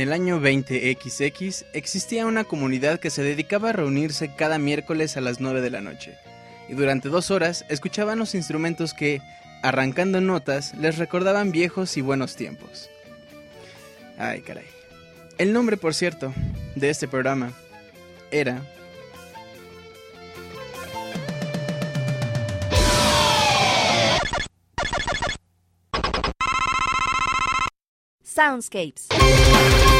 En el año 20XX existía una comunidad que se dedicaba a reunirse cada miércoles a las 9 de la noche. Y durante dos horas escuchaban los instrumentos que, arrancando notas, les recordaban viejos y buenos tiempos. Ay, caray. El nombre, por cierto, de este programa era Soundscapes.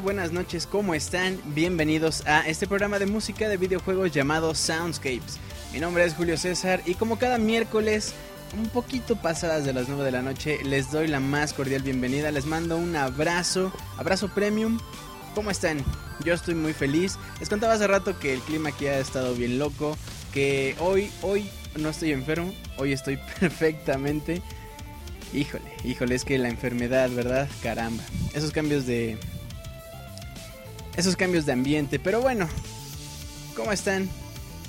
Buenas noches, ¿cómo están? Bienvenidos a este programa de música de videojuegos llamado Soundscapes. Mi nombre es Julio César y como cada miércoles, un poquito pasadas de las 9 de la noche, les doy la más cordial bienvenida. Les mando un abrazo, abrazo premium. ¿Cómo están? Yo estoy muy feliz. Les contaba hace rato que el clima aquí ha estado bien loco, que hoy, hoy no estoy enfermo, hoy estoy perfectamente. Híjole, híjole, es que la enfermedad, ¿verdad? Caramba. Esos cambios de, esos cambios de ambiente. Pero bueno, ¿cómo están?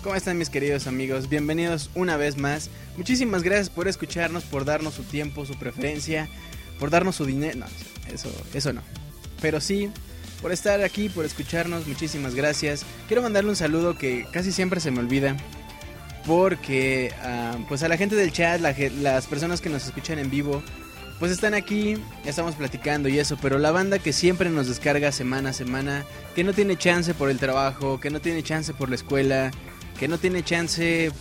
¿Cómo están mis queridos amigos? Bienvenidos una vez más. Muchísimas gracias por escucharnos, por darnos su tiempo, su preferencia, por darnos su dinero. No, eso, eso no. Pero sí, por estar aquí, por escucharnos, muchísimas gracias. Quiero mandarle un saludo que casi siempre se me olvida. Porque ah, pues a la gente del chat, las personas que nos escuchan en vivo, pues están aquí, estamos platicando y eso, pero la banda que siempre nos descarga semana a semana, que no tiene chance por el trabajo, que no tiene chance por la escuela, que no tiene chance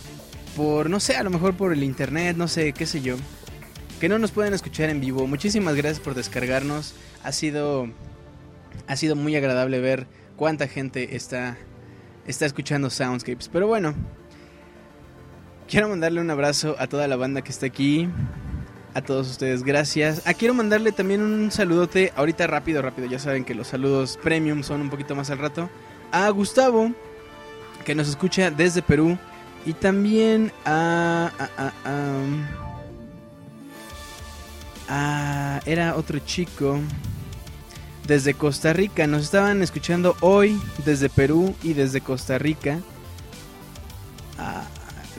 por, no sé, a lo mejor por el internet, no sé, qué sé yo, que no nos pueden escuchar en vivo. Muchísimas gracias por descargarnos, ha sido, ha sido muy agradable ver cuánta gente está, está escuchando Soundscapes, pero bueno. Quiero mandarle un abrazo a toda la banda que está aquí, a todos ustedes, gracias. Ah, quiero mandarle también un saludote, ahorita rápido, rápido, ya saben que los saludos premium son un poquito más al rato. A Gustavo, que nos escucha desde Perú. Y también a... a, era otro chico desde Costa Rica. Nos estaban escuchando hoy desde Perú y desde Costa Rica.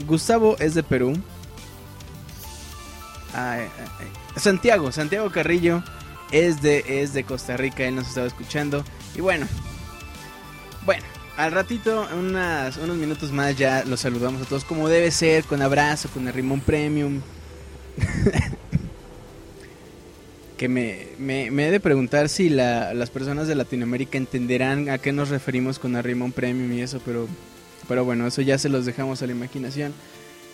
Gustavo es de Perú. Santiago, Santiago Carrillo es de, es de Costa Rica, él nos estaba escuchando. Y bueno, bueno, al ratito, unas, unos minutos más ya los saludamos a todos como debe ser, con abrazo, con el Rimón Premium. que me, me, he de preguntar si las personas de Latinoamérica entenderán a qué nos referimos con el Rimón Premium y eso, pero, pero bueno, eso ya se los dejamos a la imaginación.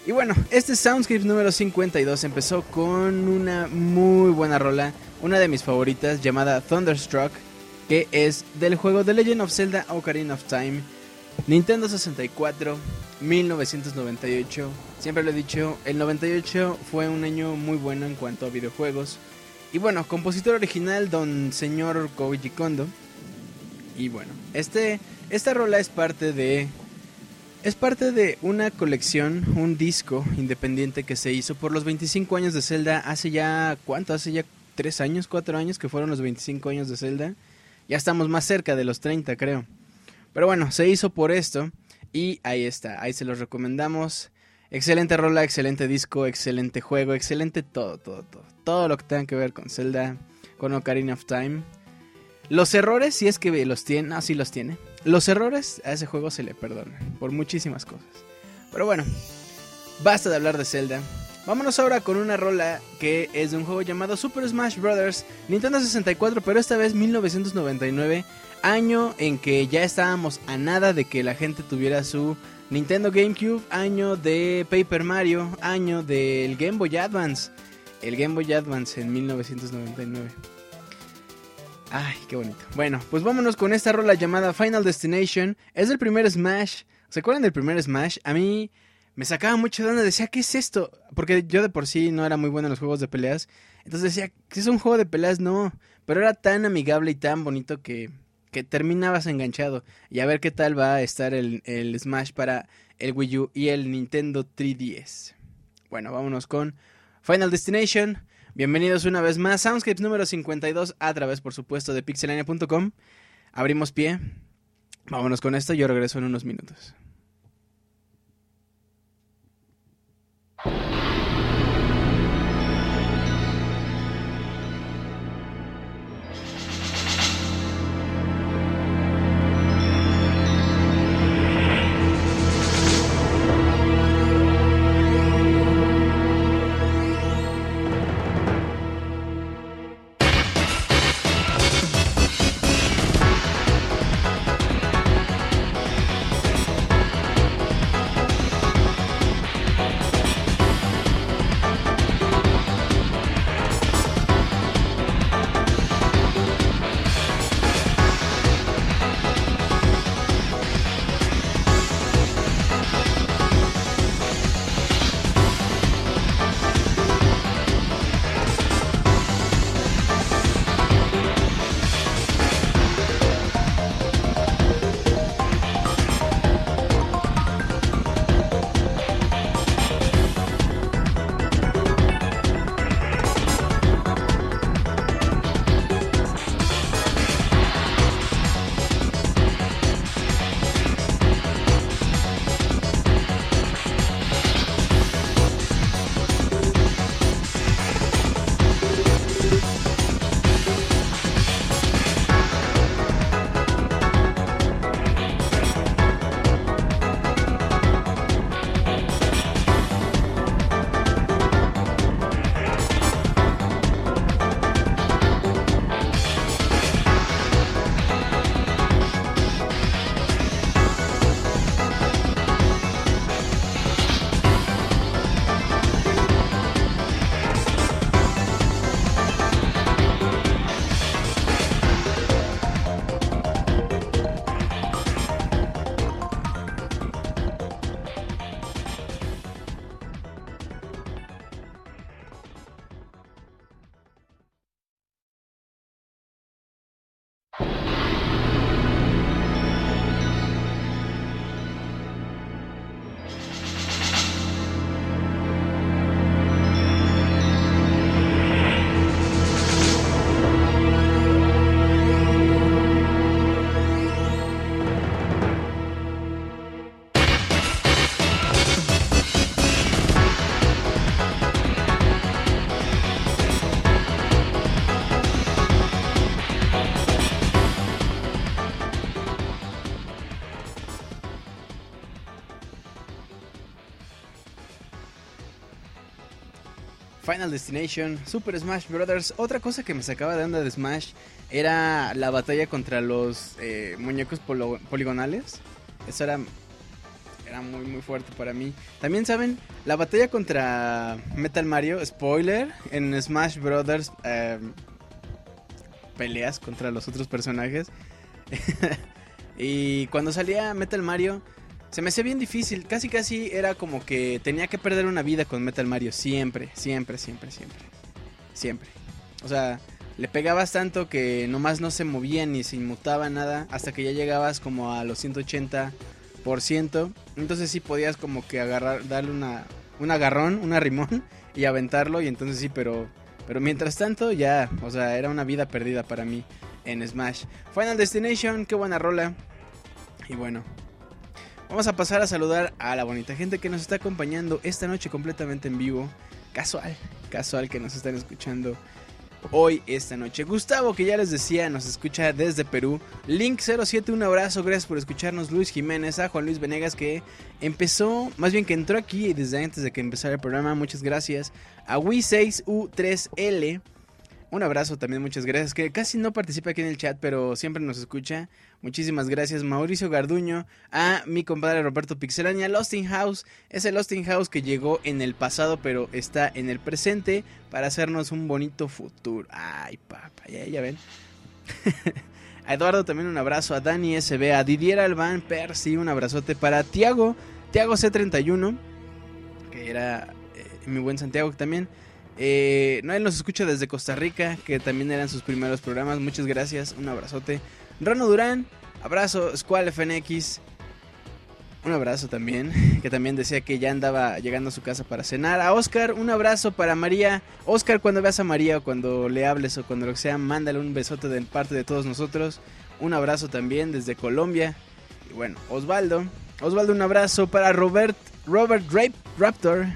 Y bueno, este Soundscapes número 52 empezó con una muy buena rola, una de mis favoritas llamada Thunderstruck, que es del juego The Legend of Zelda Ocarina of Time, Nintendo 64, 1998. Siempre lo he dicho, el 98 fue un año muy bueno en cuanto a videojuegos. Y bueno, compositor original don señor Koji Kondo. Y bueno, este esta rola es parte de es parte de una colección, un disco independiente que se hizo por los 25 años de Zelda hace ya, ¿cuánto? Hace ya 3 años, 4 años que fueron los 25 años de Zelda. Ya estamos más cerca de los 30, creo. Pero bueno, se hizo por esto y ahí está, ahí se los recomendamos. Excelente rola, excelente disco, excelente juego, excelente todo, todo, todo. Todo lo que tenga que ver con Zelda, con Ocarina of Time. Los errores, si es que los tiene, no, sí los tiene. Los errores a ese juego se le perdonan por muchísimas cosas. Pero bueno, basta de hablar de Zelda. Vámonos ahora con una rola que es de un juego llamado Super Smash Bros. Nintendo 64, pero esta vez 1999, año en que ya estábamos a nada de que la gente tuviera su Nintendo GameCube, año de Paper Mario, año del Game Boy Advance, el Game Boy Advance en 1999. Ay, qué bonito. Bueno, pues vámonos con esta rola llamada Final Destination. Es el primer Smash. ¿Se acuerdan del primer Smash? A mí me sacaba mucho de onda. Decía, ¿qué es esto? Porque yo de por sí no era muy bueno en los juegos de peleas. Entonces decía, ¿qué es un juego de peleas? No. Pero era tan amigable y tan bonito que, que terminabas enganchado. Y a ver qué tal va a estar el, el Smash para el Wii U y el Nintendo 3DS. Bueno, vámonos con Final Destination. Bienvenidos una vez más, Soundscapes número 52, a través, por supuesto, de pixelania.com. Abrimos pie. Vámonos con esto, yo regreso en unos minutos. Final Destination, Super Smash Brothers. Otra cosa que me sacaba de onda de Smash era la batalla contra los eh, muñecos poligonales. Eso era, era muy, muy fuerte para mí. También, ¿saben? La batalla contra Metal Mario, spoiler, en Smash Brothers, em, peleas contra los otros personajes. y cuando salía Metal Mario se me hacía bien difícil. Casi, casi era como que tenía que perder una vida con Metal Mario. Siempre, siempre, siempre, siempre. Siempre. O sea, le pegabas tanto que nomás no se movía ni se inmutaba nada. Hasta que ya llegabas como a los 180%. Entonces sí podías como que agarrar, darle una, un agarrón, un arrimón y aventarlo. Y entonces sí, pero, pero mientras tanto ya, o sea, era una vida perdida para mí en Smash. Final Destination, qué buena rola. Y bueno, Vamos a pasar a saludar a la bonita gente que nos está acompañando esta noche completamente en vivo. Casual, casual que nos están escuchando hoy, esta noche. Gustavo, que ya les decía, nos escucha desde Perú. Link07, un abrazo, gracias por escucharnos. Luis Jiménez, a Juan Luis Venegas, que empezó, más bien que entró aquí desde antes de que empezara el programa. Muchas gracias. A Wii6U3L. Un abrazo también, muchas gracias. Que casi no participa aquí en el chat, pero siempre nos escucha. Muchísimas gracias, Mauricio Garduño. A mi compadre Roberto Pixelania. Losting House. Es el Losting House que llegó en el pasado, pero está en el presente para hacernos un bonito futuro. Ay, papá, ya, ven. a Eduardo también un abrazo. A Dani SB. A Didier Alban Percy, un abrazote. Para Tiago. Tiago C31. Que era eh, mi buen Santiago también. Eh, Noel nos escucha desde Costa Rica, que también eran sus primeros programas. Muchas gracias, un abrazote. Rano Durán, abrazo. Squall FNX, un abrazo también, que también decía que ya andaba llegando a su casa para cenar. A Oscar, un abrazo para María. Oscar, cuando veas a María o cuando le hables o cuando lo sea, mándale un besote de parte de todos nosotros. Un abrazo también desde Colombia. Y bueno, Osvaldo. Osvaldo, un abrazo para Robert, Robert Rape Raptor.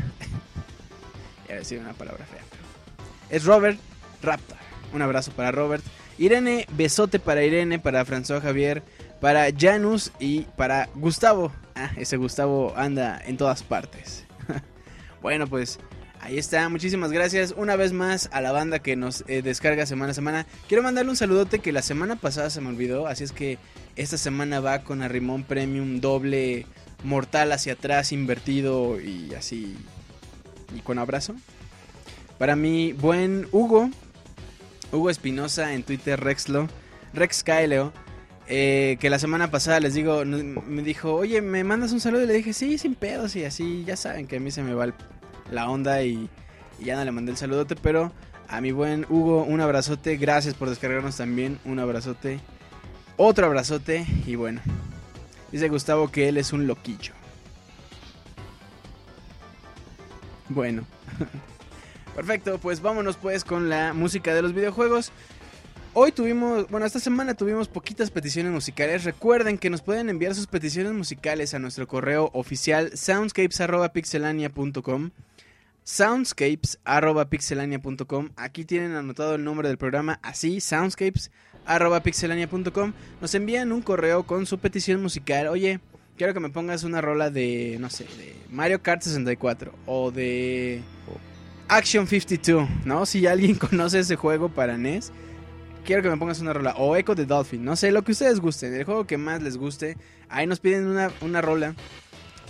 Decir una palabra fea. Es Robert Raptor. Un abrazo para Robert. Irene, besote para Irene, para François Javier, para Janus y para Gustavo. Ah, ese Gustavo anda en todas partes. bueno, pues ahí está. Muchísimas gracias una vez más a la banda que nos eh, descarga semana a semana. Quiero mandarle un saludote que la semana pasada se me olvidó. Así es que esta semana va con Arrimón Premium doble mortal hacia atrás, invertido y así y con abrazo. Para mi buen Hugo, Hugo Espinosa en Twitter, Rexlo, Rex eh, que la semana pasada les digo, me dijo, oye, ¿me mandas un saludo? Y le dije, sí, sin pedos y así, ya saben que a mí se me va la onda y, y, ya no le mandé el saludote, pero a mi buen Hugo, un abrazote, gracias por descargarnos también, un abrazote, otro abrazote y bueno, dice Gustavo que él es un loquillo. Bueno. Perfecto, pues vámonos pues con la música de los videojuegos. Hoy tuvimos, bueno, esta semana tuvimos poquitas peticiones musicales. Recuerden que nos pueden enviar sus peticiones musicales a nuestro correo oficial soundscapes.pixelania.com. Soundscapes.pixelania.com. Aquí tienen anotado el nombre del programa, así, soundscapes.pixelania.com. Nos envían un correo con su petición musical. Oye, quiero que me pongas una rola de, no sé, de Mario Kart 64 o de Action 52, ¿no? Si alguien conoce ese juego para NES, quiero que me pongas una rola. O Echo the Dolphin, no sé, lo que ustedes gusten, el juego que más les guste. Ahí nos piden una, una rola.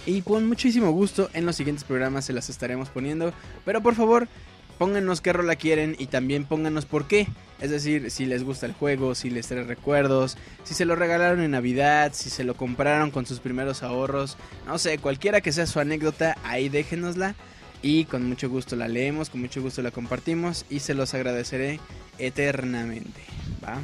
Y con muchísimo gusto en los siguientes programas se las estaremos poniendo. Pero por favor, pónganos qué rola quieren y también pónganos por qué. Es decir, si les gusta el juego, si les trae recuerdos, si se lo regalaron en Navidad, si se lo compraron con sus primeros ahorros, no sé, cualquiera que sea su anécdota, ahí déjenosla y con mucho gusto la leemos, con mucho gusto la compartimos y se los agradeceré eternamente. ¿va?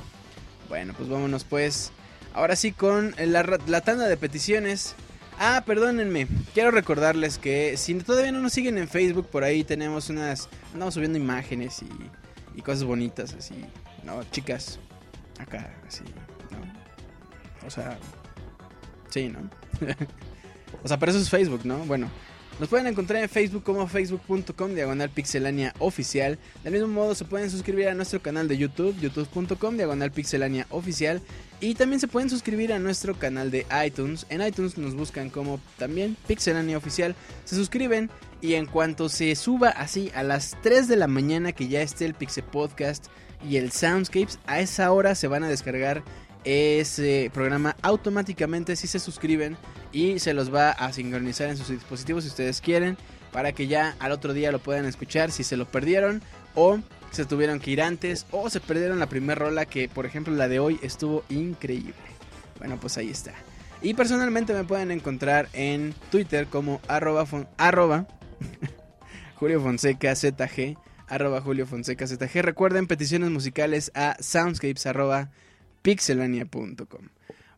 Bueno, pues vámonos pues. Ahora sí con la, la tanda de peticiones. Ah, perdónenme. Quiero recordarles que si todavía no nos siguen en Facebook, por ahí tenemos unas. Andamos subiendo imágenes y, y cosas bonitas, así. ¿No? Chicas. Acá, así. ¿No? O sea. Sí, ¿no? o sea, pero eso es Facebook, ¿no? Bueno. Nos pueden encontrar en Facebook como facebook.com diagonal pixelania oficial. Del mismo modo se pueden suscribir a nuestro canal de YouTube, youtube.com diagonal pixelania oficial. Y también se pueden suscribir a nuestro canal de iTunes. En iTunes nos buscan como también pixelania oficial. Se suscriben y en cuanto se suba así a las 3 de la mañana que ya esté el Pixel Podcast y el Soundscapes, a esa hora se van a descargar ese programa automáticamente si se suscriben y se los va a sincronizar en sus dispositivos si ustedes quieren para que ya al otro día lo puedan escuchar si se lo perdieron o se tuvieron que ir antes o se perdieron la primera rola que por ejemplo la de hoy estuvo increíble. Bueno pues ahí está. Y personalmente me pueden encontrar en Twitter como arroba, Julio Fonseca ZG arroba Julio Fonseca. Recuerden peticiones musicales a soundscapes pixelania.com.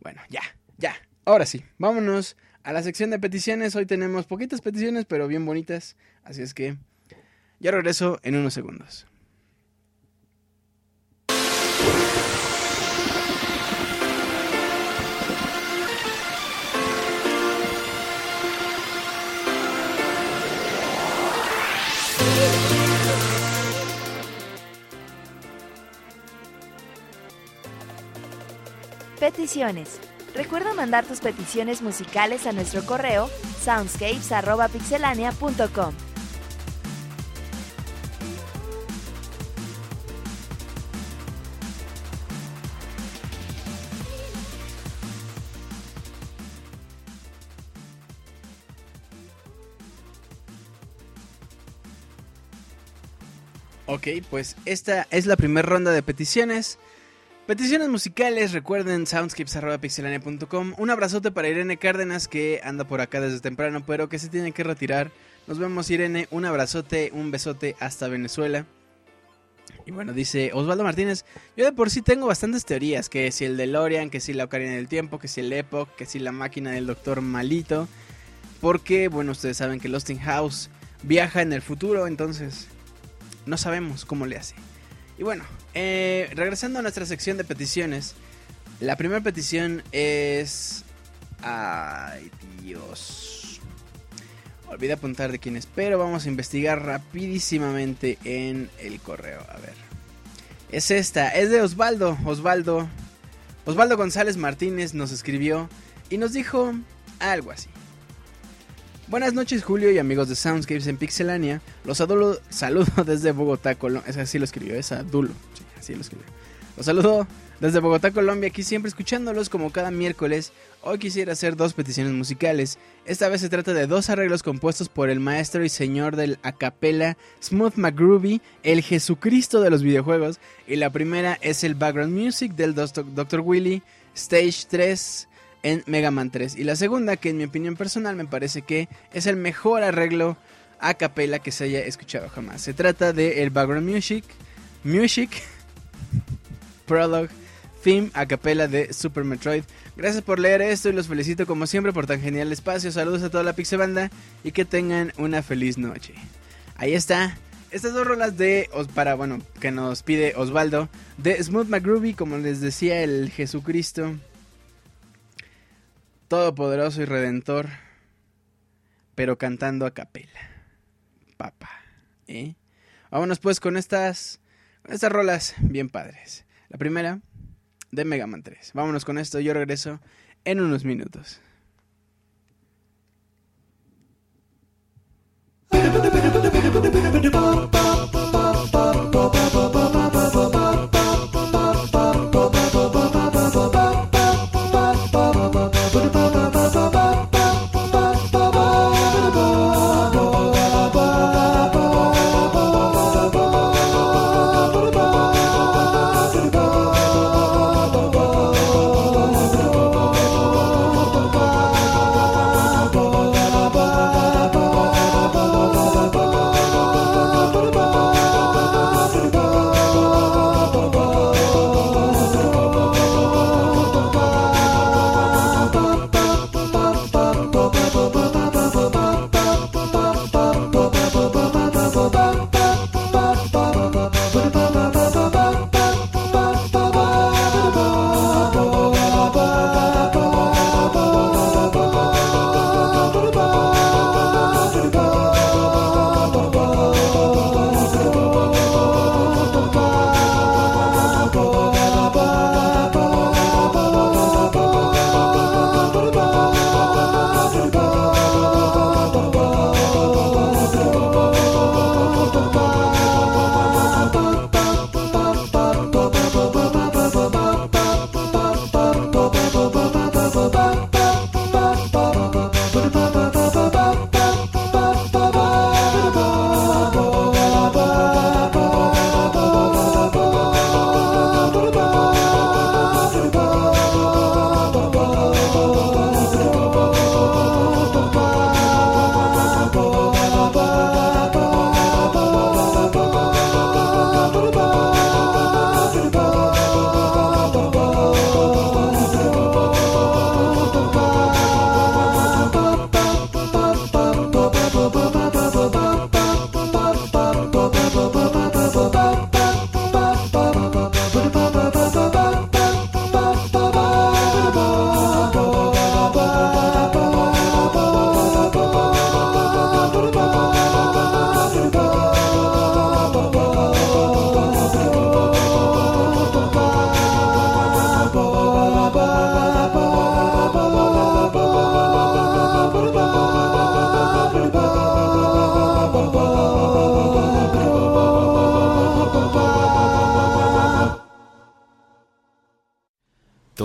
Bueno, ya, ya. Ahora sí, vámonos a la sección de peticiones. Hoy tenemos poquitas peticiones, pero bien bonitas. Así es que ya regreso en unos segundos. Peticiones. Recuerda mandar tus peticiones musicales a nuestro correo soundscapes.pixelania.com. Ok, pues esta es la primera ronda de peticiones. Peticiones musicales, recuerden soundscapes.pixelania.com. Un abrazote para Irene Cárdenas que anda por acá desde temprano, pero que se tiene que retirar. Nos vemos Irene, un abrazote, un besote hasta Venezuela. Y bueno, dice Osvaldo Martínez, yo de por sí tengo bastantes teorías, que si el DeLorean, que si la Ocarina del Tiempo, que si el Epoch, que si la máquina del Doctor Malito. Porque, bueno, ustedes saben que Lost in House viaja en el futuro, entonces no sabemos cómo le hace. Y bueno, eh, regresando a nuestra sección de peticiones, la primera petición es... Ay, Dios. Olvidé apuntar de quién es, pero vamos a investigar rapidísimamente en el correo. A ver. Es esta, es de Osvaldo. Osvaldo. Osvaldo González Martínez nos escribió y nos dijo algo así. Buenas noches Julio y amigos de Soundscapes en Pixelania. Los saludo, saludo desde Bogotá, Colombia. Es así lo escribió, es Adulo. Sí, así lo escribió. Los saludo desde Bogotá, Colombia, aquí siempre escuchándolos como cada miércoles. Hoy quisiera hacer dos peticiones musicales. Esta vez se trata de dos arreglos compuestos por el maestro y señor del acapella Smooth McGroovy, el Jesucristo de los videojuegos. Y la primera es el background music del Dr. Willy, Stage 3 en Mega Man 3. Y la segunda, que en mi opinión personal me parece que es el mejor arreglo a capela que se haya escuchado jamás. Se trata de el background music, music, prologue, theme a capela de Super Metroid. Gracias por leer esto y los felicito como siempre por tan genial espacio. Saludos a toda la Pixel Banda y que tengan una feliz noche. Ahí está. Estas dos rolas de para bueno, que nos pide Osvaldo de Smooth McGroovy, como les decía el Jesucristo todopoderoso y redentor, pero cantando a capela. Papá, ¿eh? Vámonos pues con estas, con estas rolas bien padres. La primera de Mega Man 3. Vámonos con esto, yo regreso en unos minutos.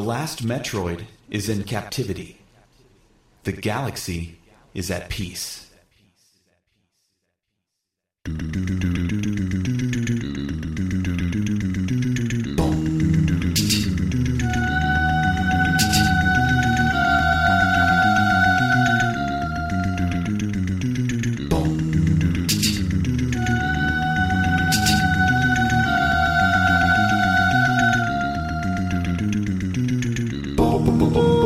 Last Metroid is in captivity. The galaxy is at peace. The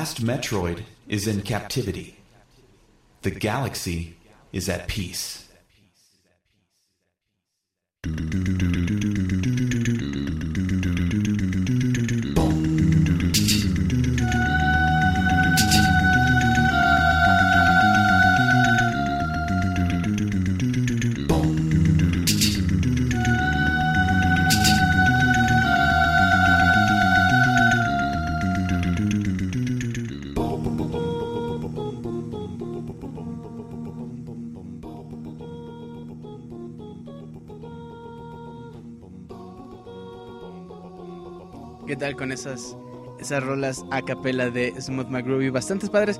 last Metroid is in captivity. The galaxy is at peace. ¿Qué tal con esas, esas rolas a capela de Smooth McGroovy? Bastantes padres.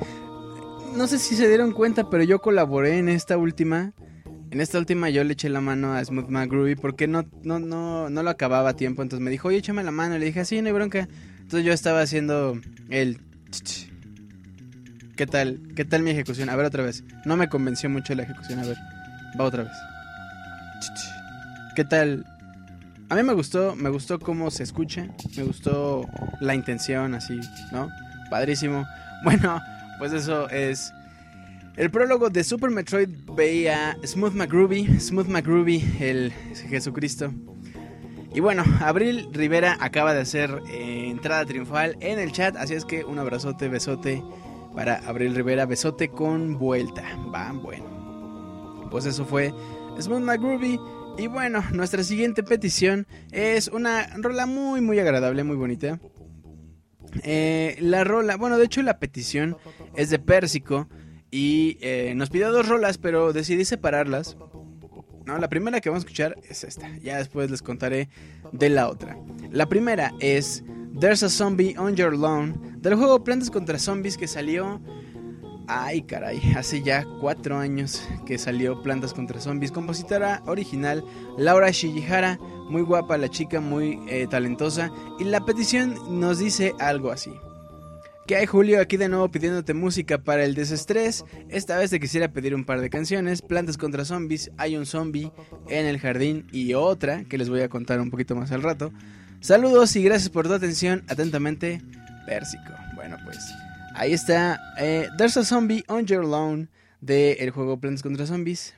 No sé si se dieron cuenta, pero yo colaboré en esta última. En esta última yo le eché la mano a Smooth McGroovy porque no, no, no, no lo acababa a tiempo. Entonces me dijo, oye, échame la mano. Y le dije, sí, no hay bronca. Entonces yo estaba haciendo el... ¿Qué tal? ¿Qué tal mi ejecución? A ver otra vez. No me convenció mucho la ejecución. A ver, va otra vez. ¿Qué tal? A mí me gustó, me gustó cómo se escucha, me gustó la intención así, ¿no? Padrísimo. Bueno, pues eso es el prólogo de Super Metroid veía Smooth McGroovy, Smooth McGroovy, el Jesucristo. Y bueno, Abril Rivera acaba de hacer eh, entrada triunfal en el chat, así es que un abrazote, besote para Abril Rivera, besote con vuelta. Va, bueno. Pues eso fue Smooth McGroovy. Y bueno, nuestra siguiente petición es una rola muy muy agradable, muy bonita. Eh, la rola, bueno, de hecho la petición es de Pérsico y eh, nos pidió dos rolas, pero decidí separarlas. No, la primera que vamos a escuchar es esta. Ya después les contaré de la otra. La primera es There's a Zombie on Your Lawn del juego Plantas contra Zombies que salió. Ay, caray, hace ya cuatro años que salió Plantas contra Zombies. Compositora original Laura Shijihara, muy guapa la chica, muy eh, talentosa. Y la petición nos dice algo así. ¿Qué hay Julio? Aquí de nuevo pidiéndote música para el desestrés. Esta vez te quisiera pedir un par de canciones. Plantas contra zombies, hay un zombie en el jardín y otra que les voy a contar un poquito más al rato. Saludos y gracias por tu atención. Atentamente, Pérsico. Bueno, pues ahí está. Eh, There's a Zombie on Your Lawn del juego Plantas contra Zombies.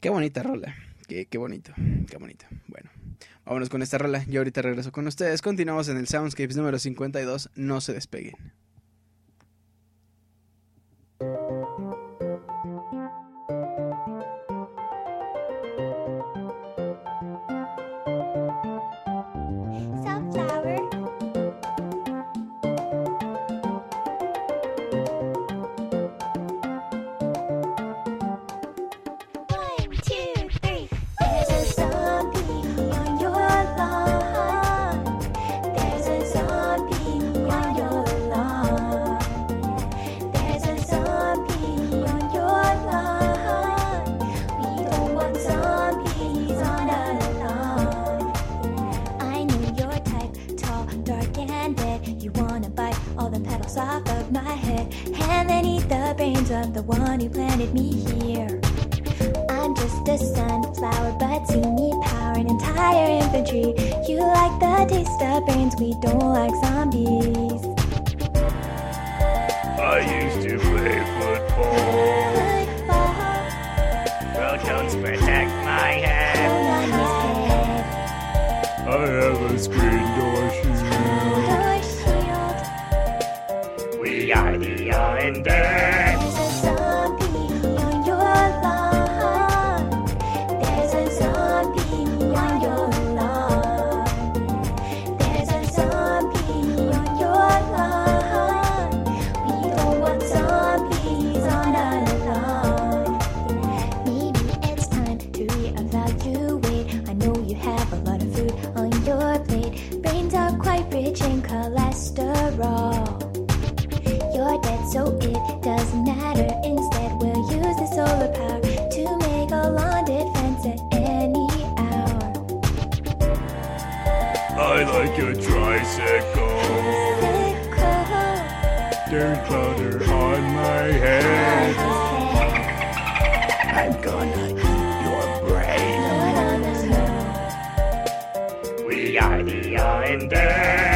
Qué bonita rola. Qué, qué bonito. Qué bonito. Bueno. Vámonos con esta rola. Yo ahorita regreso con ustedes. Continuamos en el Soundscapes número 52. No se despeguen. the one who planted me here. I'm just a sunflower, but you need power and entire infantry. You like the taste of brains, we don't like zombies. like a tricycle. There's butter on my head. I'm gonna eat your brain. We are the Islanders.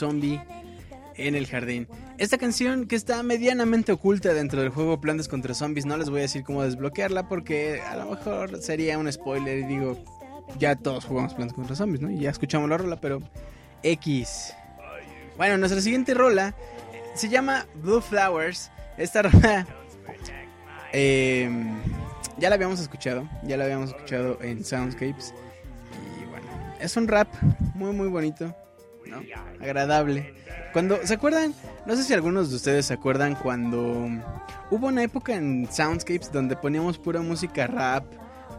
Zombie en el jardín. Esta canción que está medianamente oculta dentro del juego Plantas contra Zombies, no les voy a decir cómo desbloquearla porque a lo mejor sería un spoiler y digo, ya todos jugamos Plantas contra Zombies, ¿no? Ya escuchamos la rola, pero X. Bueno, nuestra siguiente rola se llama Blue Flowers. Esta rola em, ya la habíamos escuchado, ya la habíamos escuchado en Soundscapes. Y bueno, es un rap muy muy bonito ¿no? Agradable. Cuando, ¿se acuerdan? No sé si algunos de ustedes se acuerdan cuando hubo una época en Soundscapes donde poníamos pura música rap,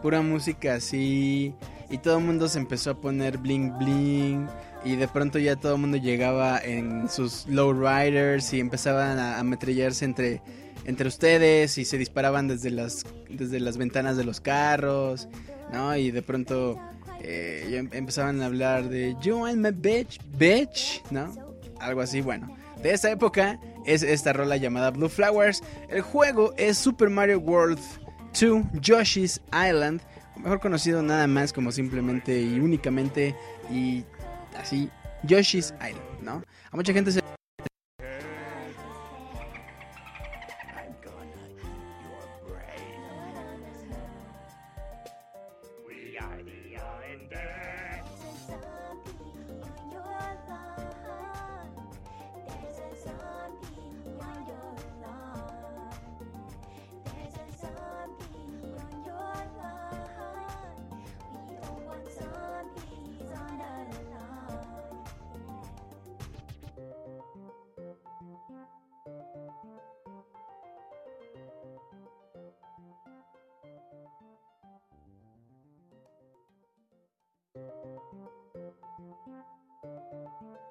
pura música así, y todo el mundo se empezó a poner bling bling, y de pronto ya todo el mundo llegaba en sus lowriders y empezaban a, a metrallarse entre, entre ustedes y se disparaban desde las, desde las ventanas de los carros, ¿no? Y de pronto eh, em- empezaban a hablar de You and my bitch, bitch, ¿no? Algo así, bueno. De esa época es esta rola llamada Blue Flowers. El juego es Super Mario World 2 Yoshi's Island, mejor conocido nada más como simplemente y únicamente y así Yoshi's Island, ¿no? A mucha gente se thank you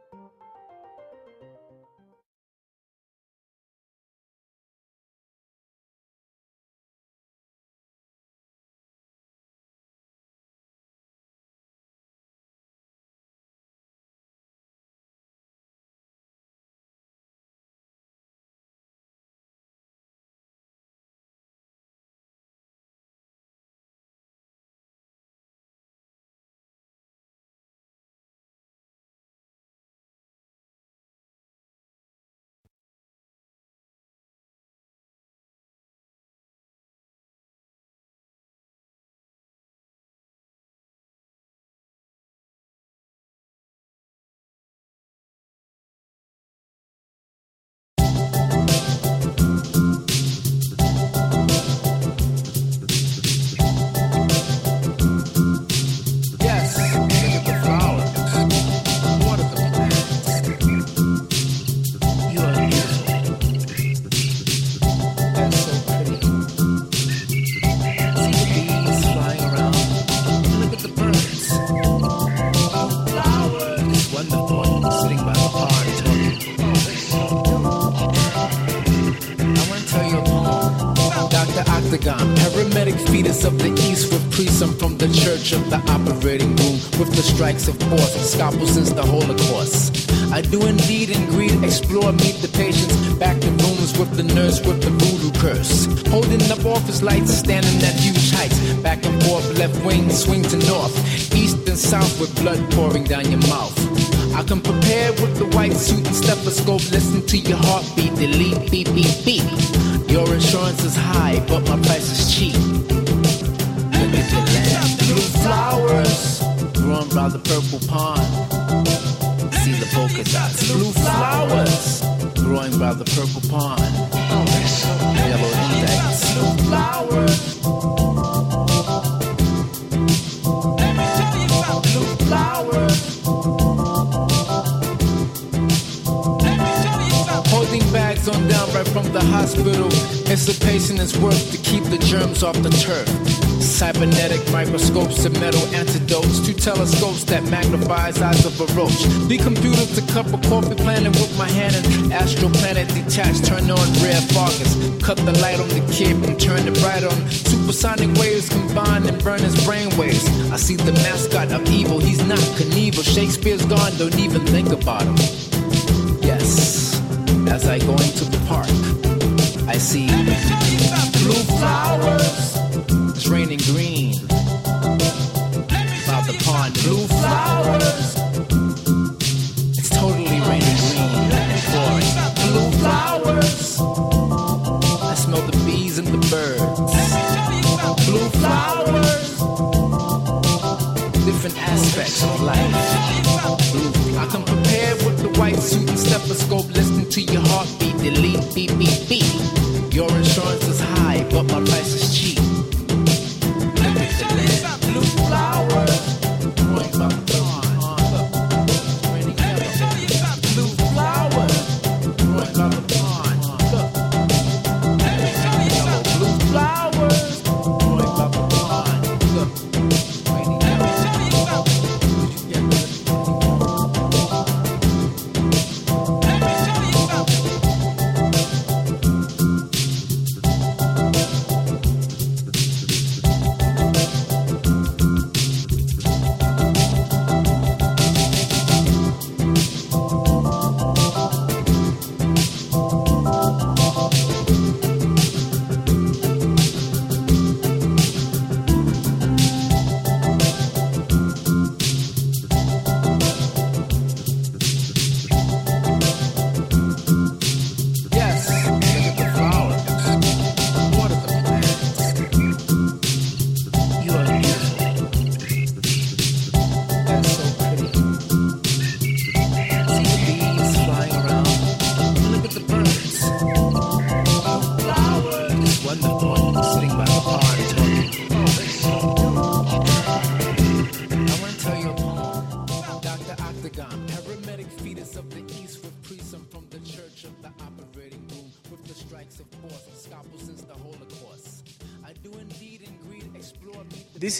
the strikes of force, scalpel since the Holocaust. I do indeed and greed, explore, meet the patients. Back to rooms with the nurse with the voodoo curse. Holding up office lights, standing at huge heights. Back and forth, left wing, swing to north. East and south with blood pouring down your mouth. I can prepare with the white suit and stethoscope. Listen to your heartbeat, delete, beep, beep, beep. Your insurance is high, but my price is cheap. Look at the land. Blue flowers grown by the purple pond. See the polka dots. Blue flowers growing by the purple pond. Yellow index. Blue flowers. Blue flowers. Holding bags on down right from the hospital. It's a patient's work to keep the germs off the turf. Cybernetic microscopes and metal antidotes. Two telescopes that magnifies eyes of a roach. The computer to cup of coffee planning with my hand and astral planet detached. Turn on red foggers. Cut the light on the kid and turn it bright on. Supersonic waves combine and burn his brainwaves. I see the mascot of evil. He's not Knievel. Shakespeare's gone. Don't even think about him. Yes, as I go into the park, I see blue flowers. Raining green. By the pond, blue flowers. It's totally raining green and pouring. Blue flowers. I smell the bees and the birds. Blue flowers. Different aspects of life. Blue. I can prepare with the white suit and stethoscope. Listen to your heartbeat. Delete, beep, beep.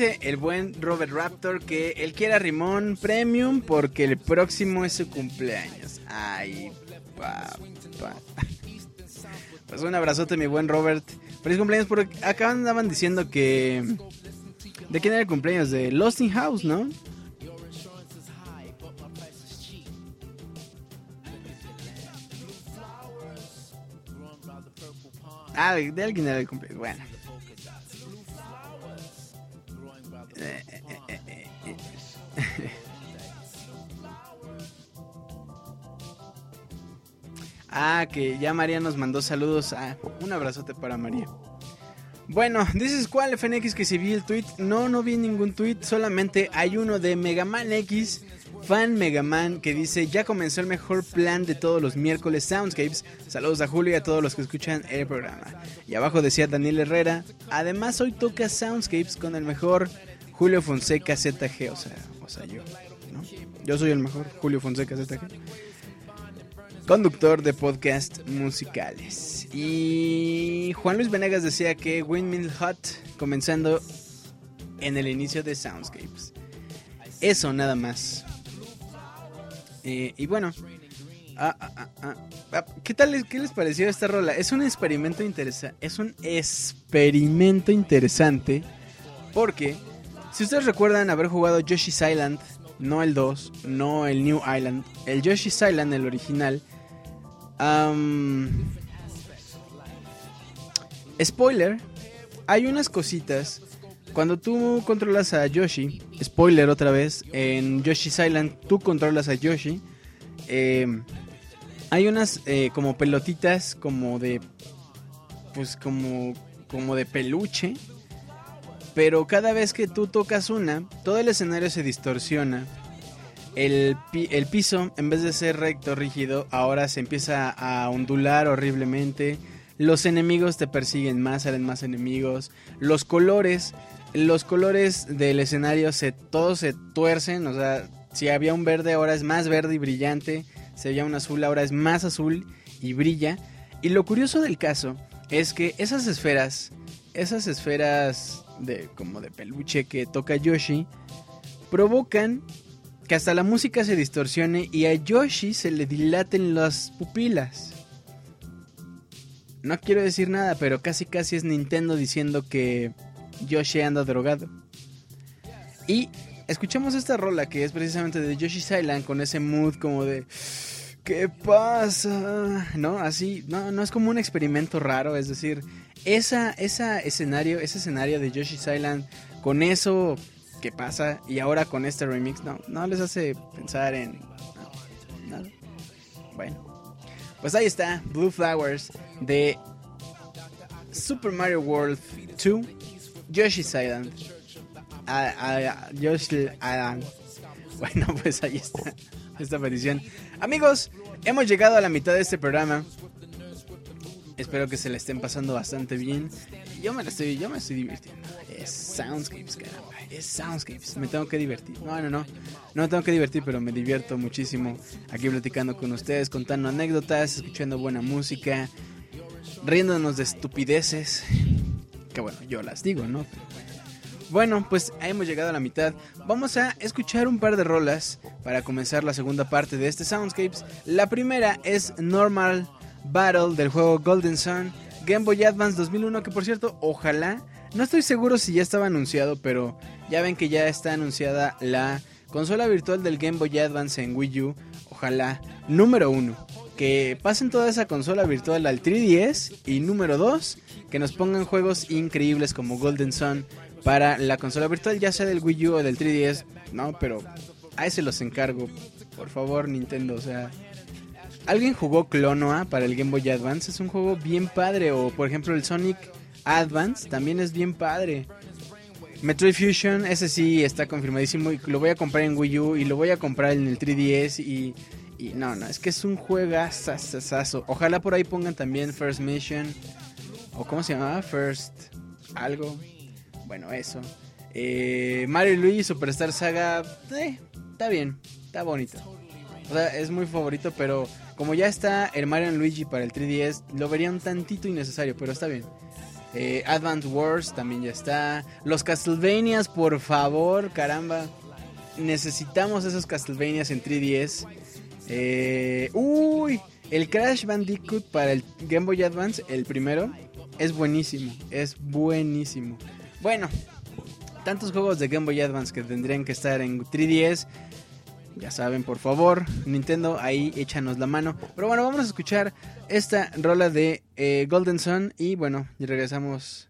El buen Robert Raptor que él quiere a Rimón Premium porque el próximo es su cumpleaños. Ay, papá. Pues un abrazote, mi buen Robert. Feliz cumpleaños, porque acá andaban diciendo que. ¿De quién era el cumpleaños? De Lost in House, ¿no? Ah, de, alguien era el cumpleaños. Bueno. ah, que ya María nos mandó saludos. Ah, un abrazote para María. Bueno, dices cuál FNX que si vi el tweet. No, no vi ningún tweet. Solamente hay uno de Megaman X Fan Megaman que dice, ya comenzó el mejor plan de todos los miércoles Soundscapes. Saludos a Julio y a todos los que escuchan el programa. Y abajo decía Daniel Herrera, además hoy toca Soundscapes con el mejor Julio Fonseca ZG. O sea, o sea yo, ¿no? Yo soy el mejor Julio Fonseca ZG. Conductor de podcast musicales. Y Juan Luis Venegas decía que Windmill Hut comenzando en el inicio de Soundscapes. Eso nada más. Eh, y bueno, ah, ah, ah, ¿qué tal? ¿Qué les pareció esta rola? Es un experimento interesante. Es un experimento interesante porque si ustedes recuerdan haber jugado Yoshi's Island, no el 2, no el New Island, el Yoshi's Island, el original. spoiler, hay unas cositas cuando tú controlas a Yoshi, spoiler otra vez, en Yoshi's Island tú controlas a Yoshi. Eh, hay unas eh, como pelotitas como de, pues como, como de peluche. Pero cada vez que tú tocas una, todo el escenario se distorsiona. El, piso, en vez de ser recto, rígido, ahora se empieza a ondular horriblemente. Los enemigos te persiguen más, salen más enemigos. Los colores los colores del escenario se todos se tuercen, o sea, si había un verde ahora es más verde y brillante, si había un azul ahora es más azul y brilla. Y lo curioso del caso es que esas esferas, esas esferas de como de peluche que toca Yoshi provocan que hasta la música se distorsione y a Yoshi se le dilaten las pupilas. No quiero decir nada, pero casi casi es Nintendo diciendo que Yoshi anda drogado. Y escuchamos esta rola que es precisamente de Yoshi's Island con ese mood como de ¿qué pasa? ¿No? Así, no, no es como un experimento raro, es decir, esa, esa escenario, ese escenario de Yoshi's Island con eso que pasa y ahora con este remix, no, no les hace pensar en nada. Bueno. Pues ahí está, Blue Flowers de Super Mario World 2 Yoshi's Island. Yoshi Island. Bueno, pues ahí está esta petición. Amigos, hemos llegado a la mitad de este programa. Espero que se le estén pasando bastante bien. Yo me estoy, yo me estoy divirtiendo. Es Soundscapes, caramba. Es Soundscapes. Me tengo que divertir. No, no, no. No me tengo que divertir, pero me divierto muchísimo aquí platicando con ustedes, contando anécdotas, escuchando buena música, riéndonos de estupideces. Que bueno, yo las digo, ¿no? Bueno, pues hemos llegado a la mitad. Vamos a escuchar un par de rolas para comenzar la segunda parte de este Soundscapes. La primera es Normal Battle del juego Golden Sun Game Boy Advance 2001, que por cierto, ojalá, no estoy seguro si ya estaba anunciado, pero ya ven que ya está anunciada la consola virtual del Game Boy Advance en Wii U. Ojalá, número uno, que pasen toda esa consola virtual al 3DS y número 2, que nos pongan juegos increíbles como Golden Sun para la consola virtual, ya sea del Wii U o del 3DS, no, pero a ese los encargo, por favor Nintendo, o sea, ¿alguien jugó Clonoa para el Game Boy Advance? Es un juego bien padre, o por ejemplo el Sonic Advance también es bien padre. Metroid Fusion, ese sí está confirmadísimo y lo voy a comprar en Wii U y lo voy a comprar en el 3DS y no, no, es que es un juegazo. Ojalá por ahí pongan también First Mission. O cómo se llamaba? First algo. Bueno, eso. Eh, Mario y Luigi Superstar Saga. Eh, está bien, está bonito. O sea, es muy favorito, pero como ya está el Mario Luigi para el 3DS, lo vería un tantito innecesario, pero está bien. Eh, Advance Wars también ya está. Los Castlevanias, por favor, caramba. Necesitamos esos Castlevanias en 3DS. Eh, uy, el Crash Bandicoot para el Game Boy Advance, el primero, es buenísimo. Es buenísimo. Bueno, tantos juegos de Game Boy Advance que tendrían que estar en 3DS. Ya saben, por favor, Nintendo, ahí échanos la mano. Pero bueno, vamos a escuchar esta rola de eh, Golden Sun y bueno, regresamos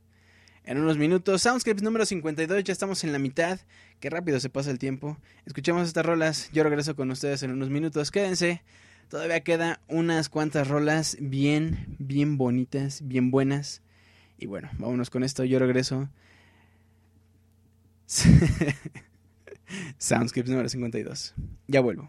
en unos minutos. Soundscapes número 52, ya estamos en la mitad. Qué rápido se pasa el tiempo. Escuchemos estas rolas, yo regreso con ustedes en unos minutos. Quédense, todavía queda unas cuantas rolas bien, bien bonitas, bien buenas. Y bueno, vámonos con esto, yo regreso. Soundscapes número 52. Ya vuelvo.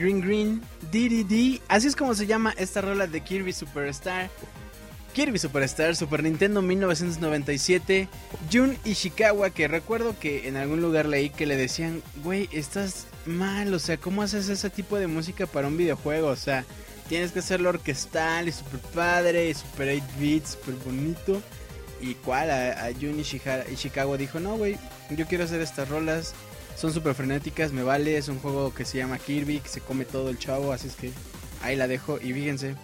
Green Green DDD. Así es como se llama esta rola de Kirby Superstar. Kirby Superstar, Super Nintendo 1997. Jun Ishikawa, que recuerdo que en algún lugar leí que le decían, güey, estás mal, o sea, ¿cómo haces ese tipo de música para un videojuego? O sea, tienes que hacerlo orquestal y super padre, y super 8 bits, super bonito. ¿Y cuál? A, a Jun Ishikawa dijo, no, güey, yo quiero hacer estas rolas son súper frenéticas, me vale. Es un juego que se llama Kirby, que se come todo el chavo, así es que ahí la dejo. Y fíjense,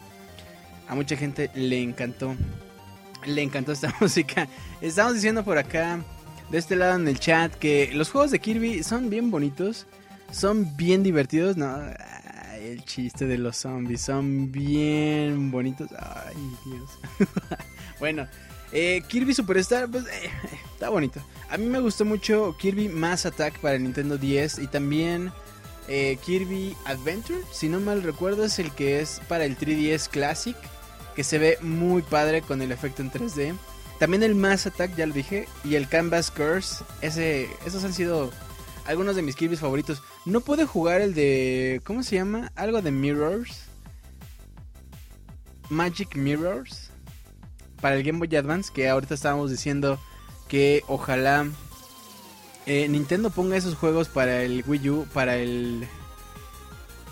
a mucha gente le encantó. Le encantó esta música. Estamos diciendo por acá, de este lado en el chat, que los juegos de Kirby son bien bonitos. Son bien divertidos. No, el chiste de los zombies. Son bien bonitos. Ay, Dios. bueno, eh, Kirby Superstar, pues eh, está bonito. A mí me gustó mucho Kirby Mass Attack para el Nintendo 10 y también eh, Kirby Adventure, si no mal recuerdo, es el que es para el 3DS Classic, que se ve muy padre con el efecto en 3D. También el Mass Attack, ya lo dije, y el Canvas Curse, ese, esos han sido algunos de mis Kirby favoritos. No pude jugar el de, ¿cómo se llama? Algo de Mirrors. Magic Mirrors. Para el Game Boy Advance, que ahorita estábamos diciendo que ojalá eh, Nintendo ponga esos juegos para el Wii U, para el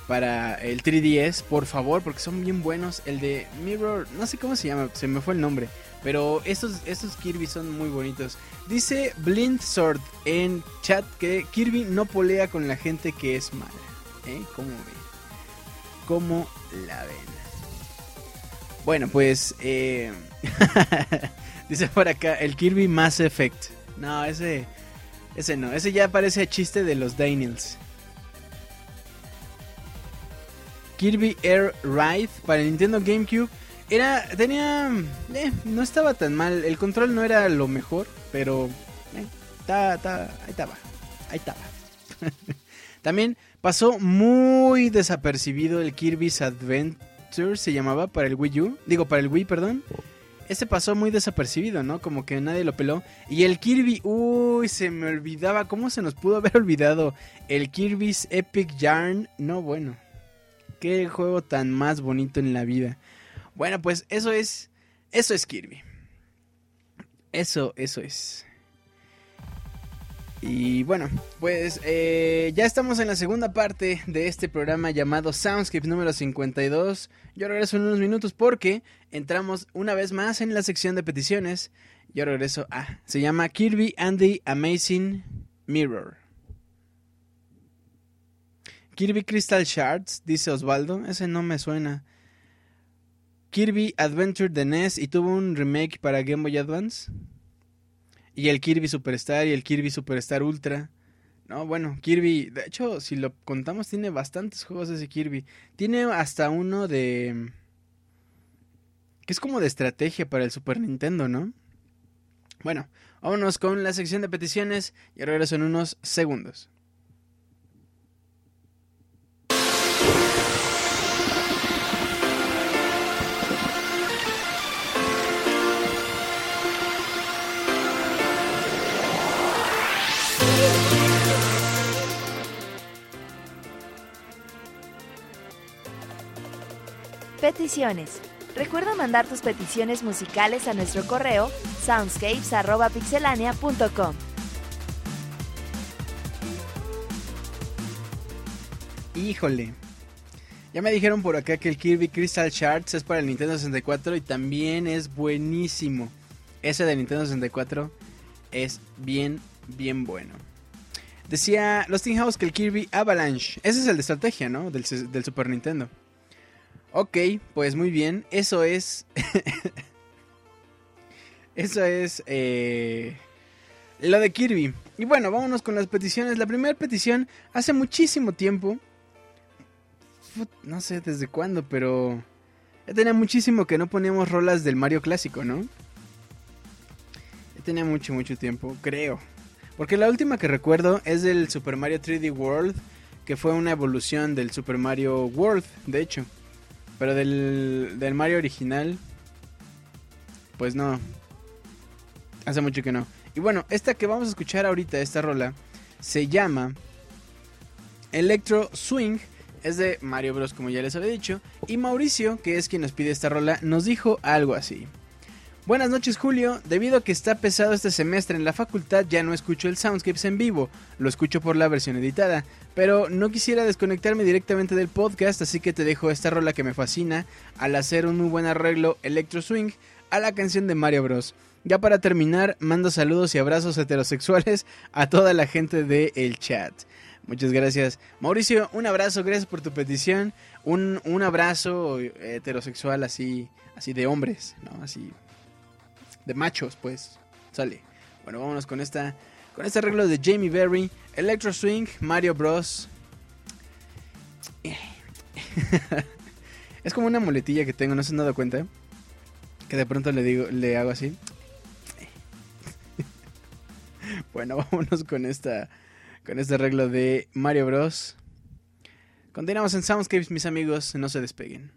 para el 3DS, por favor, porque son bien buenos. El de Mirror, no sé cómo se llama, se me fue el nombre, pero estos estos Kirby son muy bonitos. Dice Blind Sword en chat que Kirby no polea con la gente que es mala. ¿Eh? ¿Cómo ven? ¿Cómo la ven? Bueno, pues eh... Dice por acá, el Kirby Mass Effect. No, ese. Ese no. Ese ya parece chiste de los Daniels. Kirby Air Ride para el Nintendo GameCube. Era. Tenía. Eh, no estaba tan mal. El control no era lo mejor. Pero. Eh, ahí estaba. Ahí estaba. También pasó muy desapercibido el Kirby's Adventure. Se llamaba para el Wii U. Digo, para el Wii, perdón ese pasó muy desapercibido, ¿no? Como que nadie lo peló. Y el Kirby, uy, se me olvidaba. ¿Cómo se nos pudo haber olvidado? El Kirby's Epic Yarn. No, bueno. Qué juego tan más bonito en la vida. Bueno, pues eso es. Eso es Kirby. Eso, eso es. Y bueno, pues eh, ya estamos en la segunda parte de este programa llamado Soundscape número 52. Yo regreso en unos minutos porque entramos una vez más en la sección de peticiones. Yo regreso a... Se llama Kirby and the Amazing Mirror. Kirby Crystal Shards, dice Osvaldo. Ese no me suena. Kirby Adventure de NES y tuvo un remake para Game Boy Advance. Y el Kirby Superstar y el Kirby Superstar Ultra. No, bueno, Kirby, de hecho, si lo contamos, tiene bastantes juegos ese Kirby. Tiene hasta uno de... que es como de estrategia para el Super Nintendo, ¿no? Bueno, vámonos con la sección de peticiones y regreso en unos segundos. Peticiones. Recuerda mandar tus peticiones musicales a nuestro correo soundscapes.pixelania.com. Híjole. Ya me dijeron por acá que el Kirby Crystal Shards es para el Nintendo 64 y también es buenísimo. Ese de Nintendo 64 es bien, bien bueno. Decía Los House que el Kirby Avalanche, ese es el de estrategia, ¿no? Del, del Super Nintendo. Ok, pues muy bien. Eso es. Eso es. Eh, lo de Kirby. Y bueno, vámonos con las peticiones. La primera petición, hace muchísimo tiempo. No sé desde cuándo, pero. Ya tenía muchísimo que no poníamos rolas del Mario clásico, ¿no? Ya tenía mucho, mucho tiempo, creo. Porque la última que recuerdo es del Super Mario 3D World, que fue una evolución del Super Mario World, de hecho. Pero del, del Mario original, pues no. Hace mucho que no. Y bueno, esta que vamos a escuchar ahorita, esta rola, se llama Electro Swing. es de Mario Bros, como ya les había dicho. Y Mauricio, que es quien nos pide esta rola, nos dijo algo así. Buenas noches Julio, debido a que está pesado este semestre en la facultad ya no escucho el Soundscapes en vivo, lo escucho por la versión editada, pero no quisiera desconectarme directamente del podcast, así que te dejo esta rola que me fascina al hacer un muy buen arreglo electro swing a la canción de Mario Bros. Ya para terminar, mando saludos y abrazos heterosexuales a toda la gente del el chat. Muchas gracias. Mauricio, un abrazo, gracias por tu petición. Un, un abrazo heterosexual así, así de hombres, ¿no? Así de machos, pues. Sale. Bueno, vámonos con esta con este arreglo de Jamie Berry, Electro Swing, Mario Bros. es como una muletilla que tengo, no se han dado cuenta. Que de pronto le digo, le hago así. bueno, vámonos con esta con este arreglo de Mario Bros. Continuamos en Soundscapes, mis amigos, no se despeguen.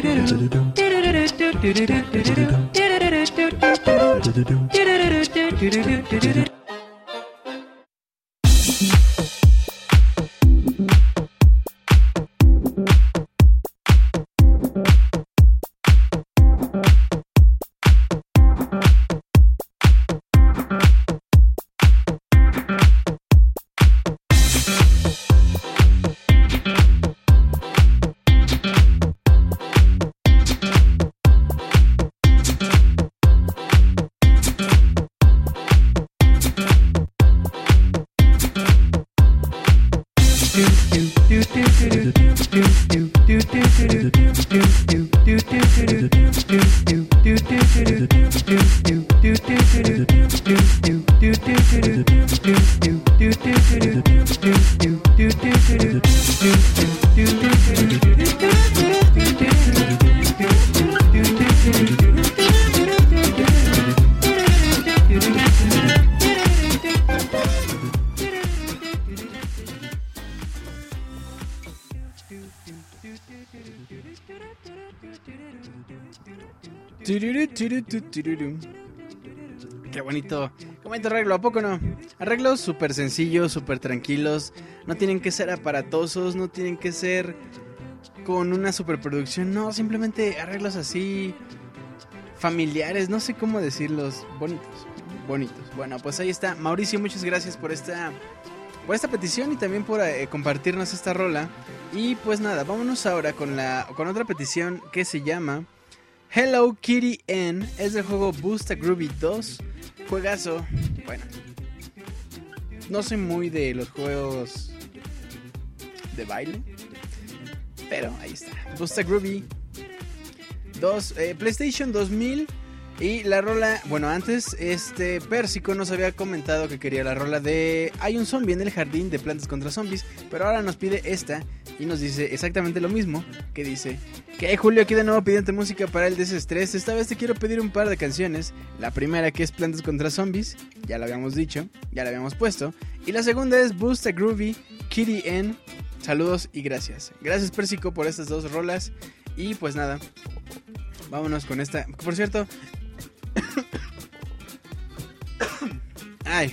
do do do do do Qué bonito, qué bonito arreglo, ¿a poco no? Arreglos súper sencillos, súper tranquilos, no tienen que ser aparatosos, no tienen que ser con una superproducción, no, simplemente arreglos así familiares, no sé cómo decirlos, bonitos, bonitos. Bueno, pues ahí está. Mauricio, muchas gracias por esta por esta petición y también por eh, compartirnos esta rola. Y pues nada, vámonos ahora con la con otra petición que se llama Hello Kitty N. Es del juego Boosta Groovy 2. Juegazo. Bueno. No soy muy de los juegos de baile. Pero ahí está. Boosta Groovy 2. Eh, PlayStation 2000. Y la rola, bueno, antes este Pérsico nos había comentado que quería la rola de Hay un zombie en el jardín de plantas contra zombies, pero ahora nos pide esta y nos dice exactamente lo mismo, que dice que Julio aquí de nuevo pidiendo música para el desestrés, esta vez te quiero pedir un par de canciones, la primera que es Plantas contra Zombies, ya lo habíamos dicho, ya la habíamos puesto, y la segunda es Boost a Groovy, Kitty N, saludos y gracias. Gracias Pérsico por estas dos rolas. Y pues nada, vámonos con esta, por cierto, Ay,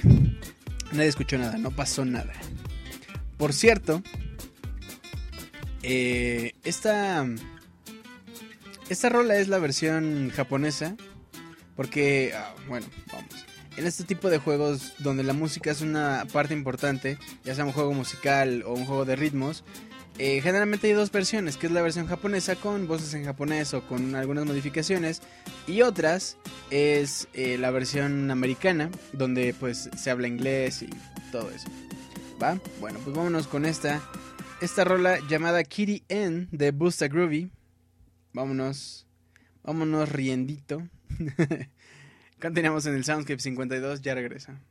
nadie escuchó nada, no pasó nada. Por cierto, eh, esta, esta rola es la versión japonesa. Porque, ah, bueno, vamos. En este tipo de juegos donde la música es una parte importante, ya sea un juego musical o un juego de ritmos, eh, generalmente hay dos versiones, que es la versión japonesa con voces en japonés o con algunas modificaciones y otras es eh, la versión americana donde pues se habla inglés y todo eso. ¿Va? Bueno, pues vámonos con esta esta rola llamada Kitty N de Busta Groovy. Vámonos vámonos riendito. Continuamos en el Soundscape 52, ya regresa.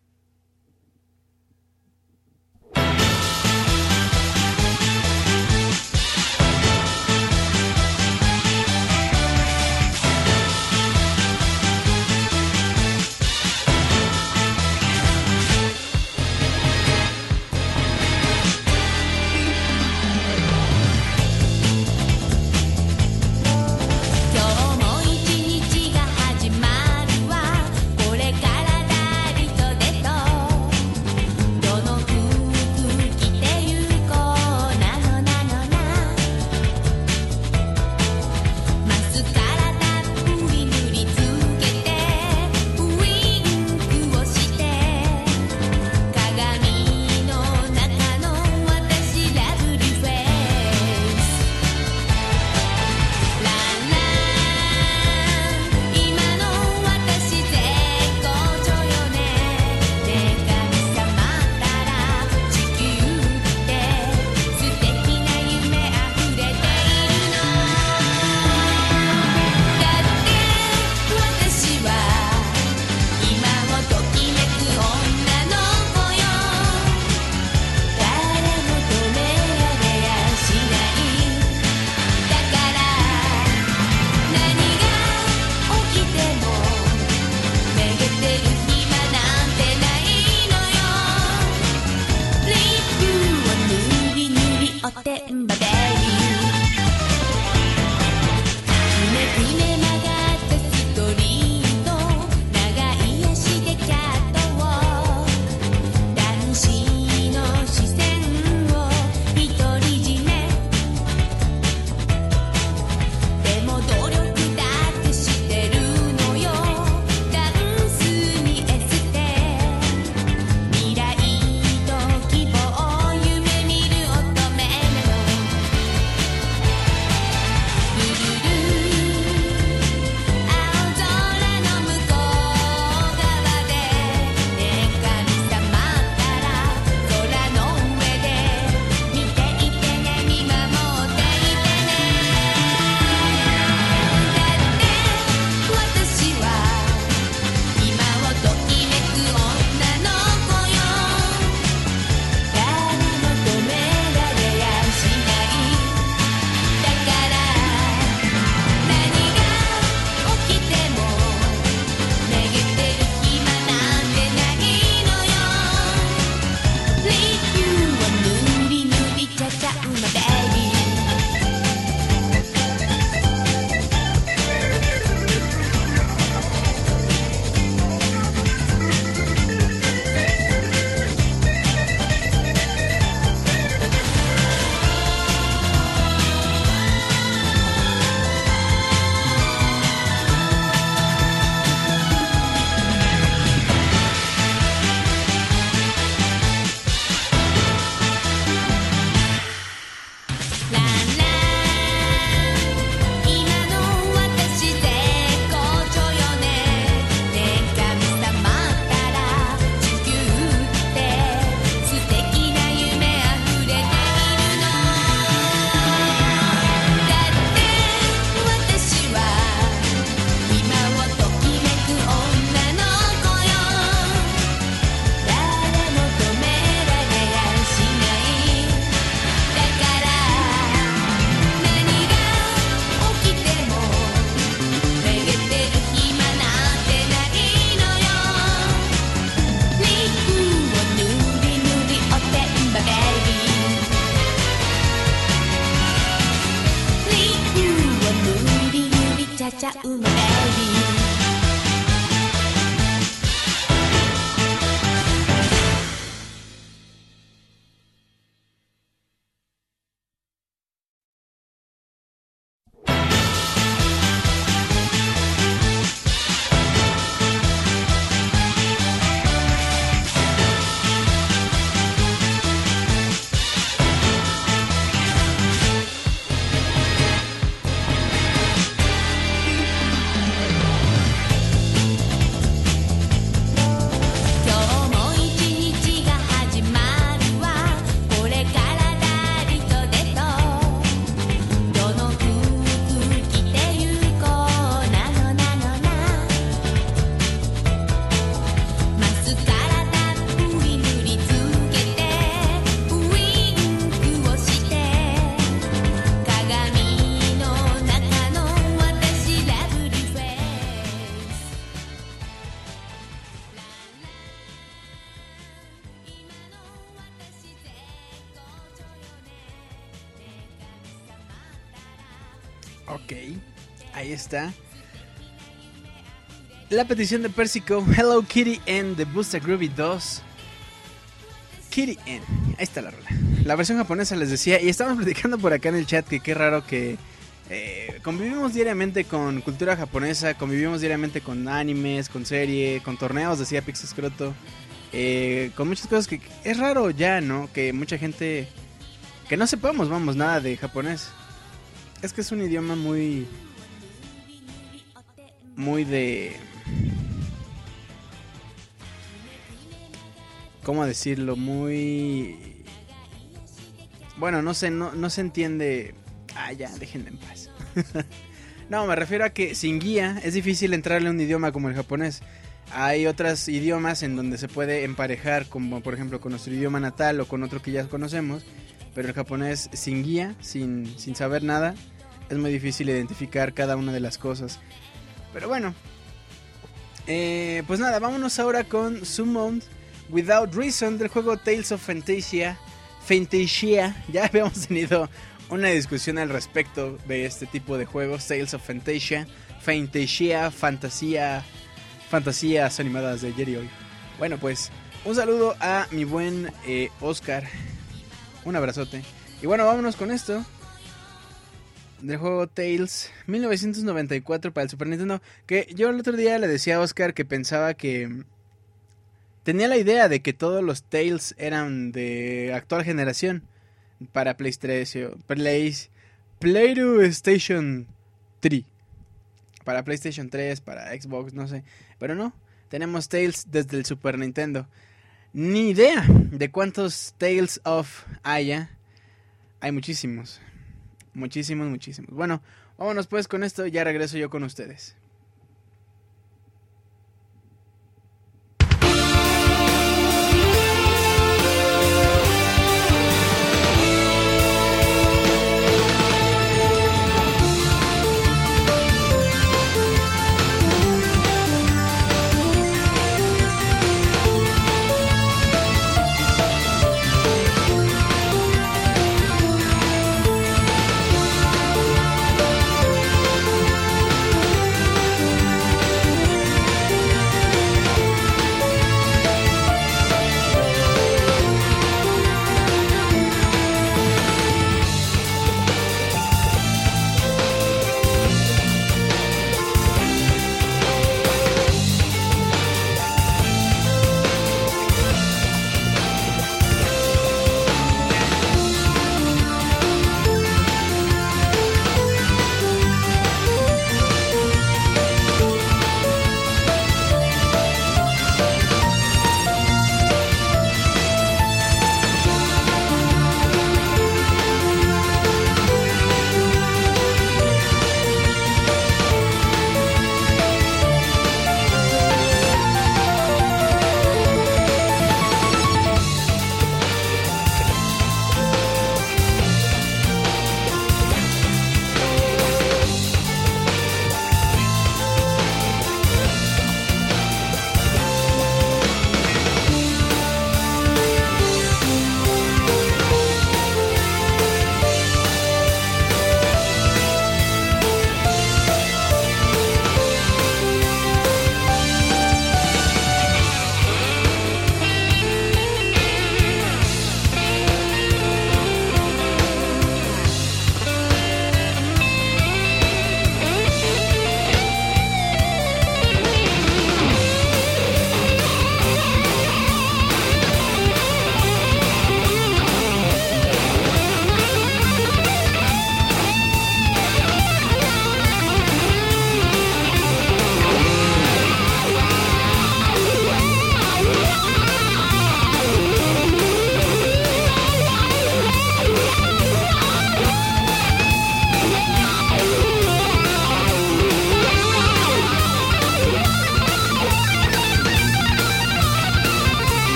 ya. La petición de Persico, Hello Kitty and the Booster Groovy 2. Kitty N, ahí está la rola. La versión japonesa les decía, y estamos platicando por acá en el chat que qué raro que eh, convivimos diariamente con cultura japonesa, convivimos diariamente con animes, con serie, con torneos, decía Pixescroto, eh, con muchas cosas que es raro ya, ¿no? Que mucha gente, que no sepamos, vamos, nada de japonés. Es que es un idioma muy, muy de... ¿Cómo decirlo? Muy... Bueno, no sé, no, no se entiende... Ah, ya, déjenme en paz. no, me refiero a que sin guía es difícil entrarle a un idioma como el japonés. Hay otros idiomas en donde se puede emparejar, como por ejemplo con nuestro idioma natal o con otro que ya conocemos, pero el japonés sin guía, sin, sin saber nada, es muy difícil identificar cada una de las cosas. Pero bueno, eh, pues nada, vámonos ahora con Summoned Without Reason del juego Tales of Fantasia. Fantasia, ya habíamos tenido una discusión al respecto de este tipo de juegos, Tales of Fantasia, Fantasia, Fantasía, Fantasías animadas de Jerry hoy. Bueno, pues un saludo a mi buen eh, Oscar, un abrazote. Y bueno, vámonos con esto. Del juego Tales 1994 para el Super Nintendo. Que yo el otro día le decía a Oscar que pensaba que Tenía la idea de que todos los Tales eran de actual generación para PlayStation, PlayStation 3. Para PlayStation 3, para Xbox, no sé. Pero no, tenemos Tales desde el Super Nintendo. Ni idea de cuántos Tales of haya. Hay muchísimos. Muchísimos, muchísimos. Bueno, vámonos pues con esto. Ya regreso yo con ustedes.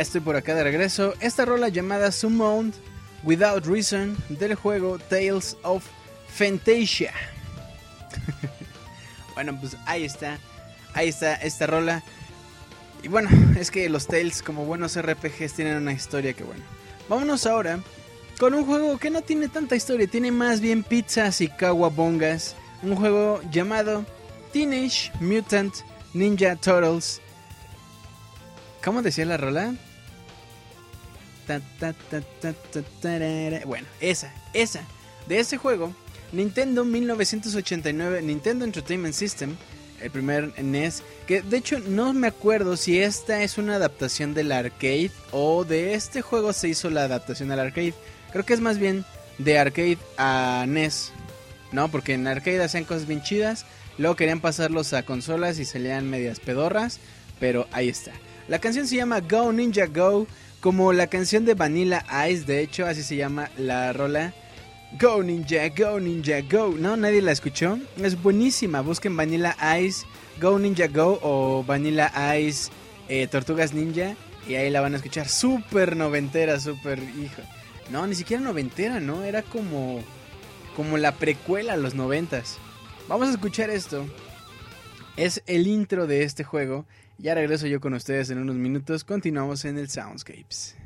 Estoy por acá de regreso. Esta rola llamada Summoned Without Reason del juego Tales of Fantasia. bueno, pues ahí está. Ahí está esta rola. Y bueno, es que los Tales como buenos RPGs tienen una historia que bueno. Vámonos ahora con un juego que no tiene tanta historia, tiene más bien pizzas y kawabongas. Un juego llamado Teenage Mutant Ninja Turtles. ¿Cómo decía la rola? Bueno, esa, esa. De ese juego, Nintendo 1989, Nintendo Entertainment System, el primer NES, que de hecho no me acuerdo si esta es una adaptación del arcade o de este juego se hizo la adaptación al arcade. Creo que es más bien de arcade a NES, ¿no? Porque en arcade hacían cosas bien chidas, luego querían pasarlos a consolas y salían medias pedorras, pero ahí está. La canción se llama Go Ninja Go, como la canción de Vanilla Ice, de hecho, así se llama la rola. Go Ninja, Go Ninja, Go. No, nadie la escuchó. Es buenísima. Busquen Vanilla Ice, Go Ninja Go o Vanilla Ice, eh, Tortugas Ninja. Y ahí la van a escuchar. Súper noventera, súper hijo. No, ni siquiera noventera, ¿no? Era como, como la precuela a los noventas. Vamos a escuchar esto. Es el intro de este juego. Ya regreso yo con ustedes en unos minutos. Continuamos en el Soundscapes.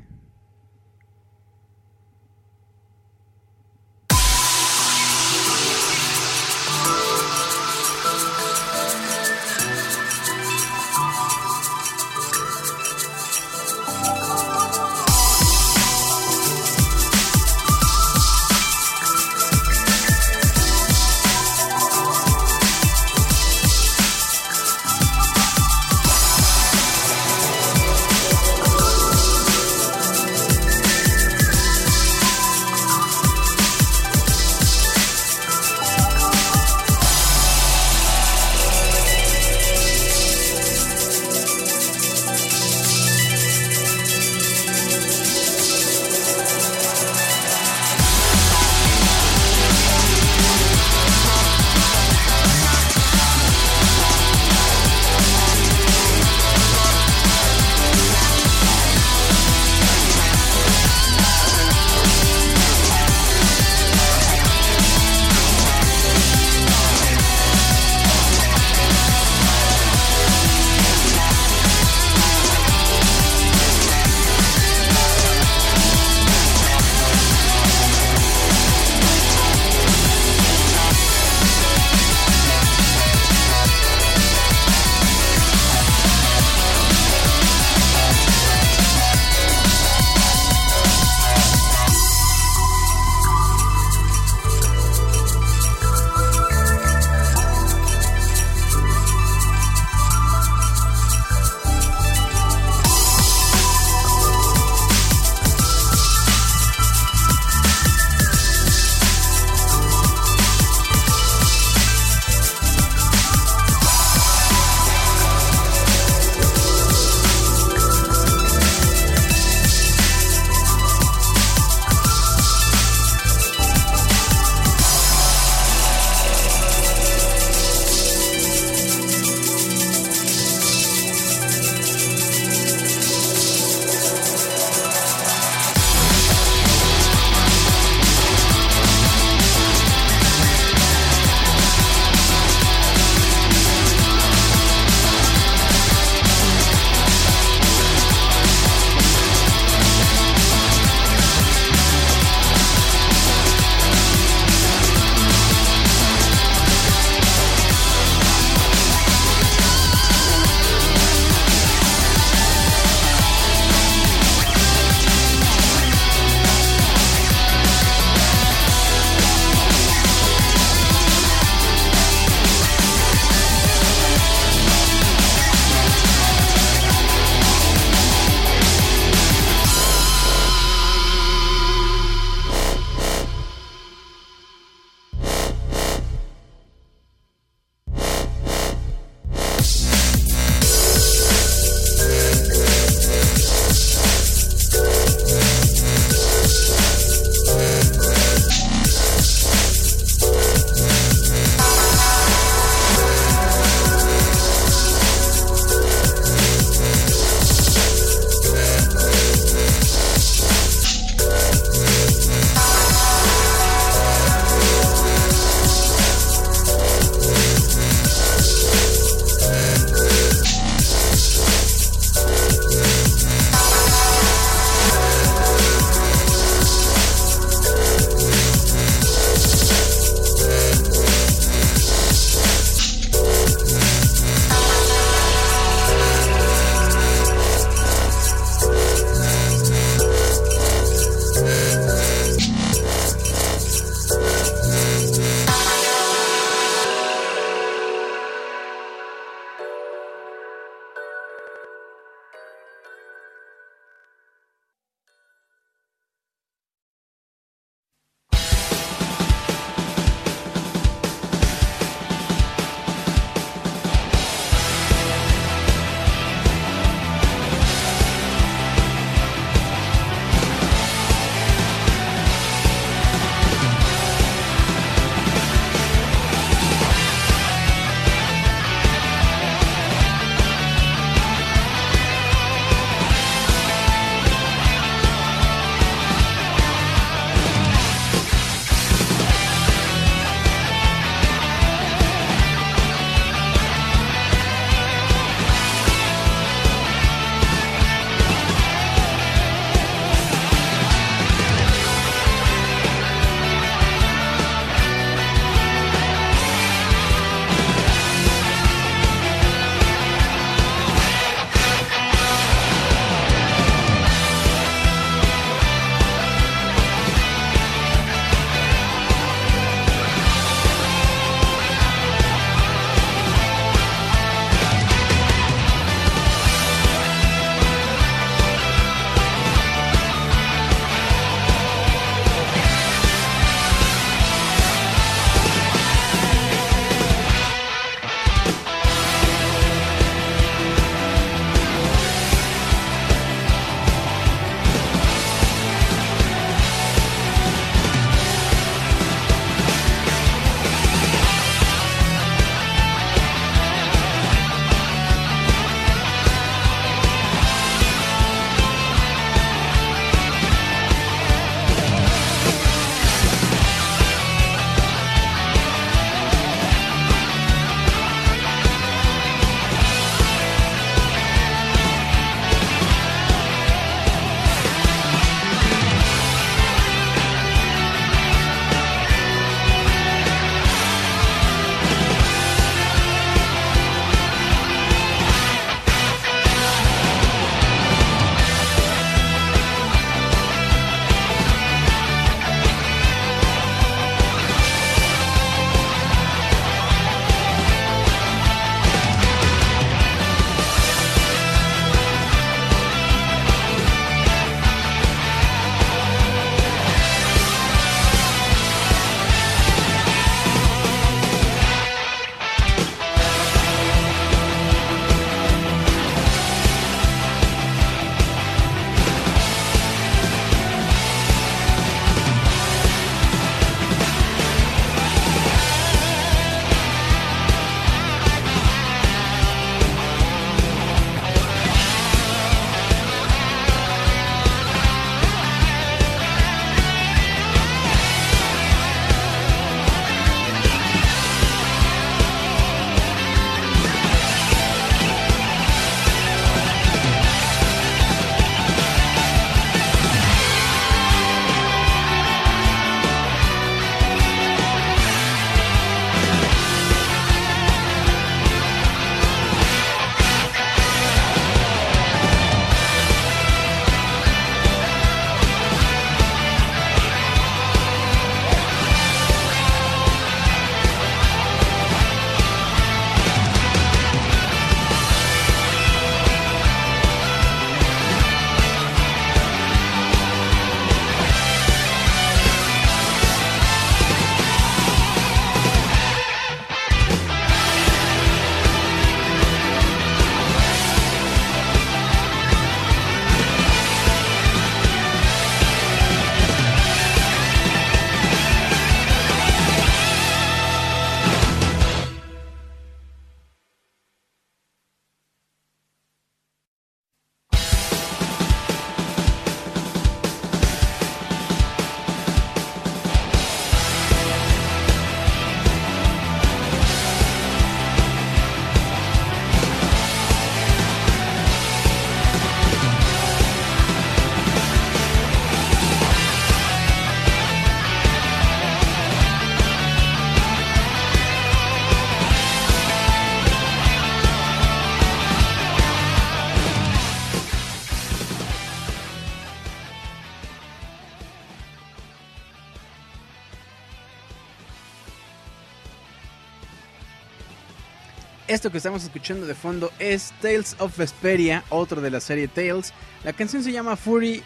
Esto que estamos escuchando de fondo es Tales of Vesperia, otro de la serie Tales. La canción se llama Fury,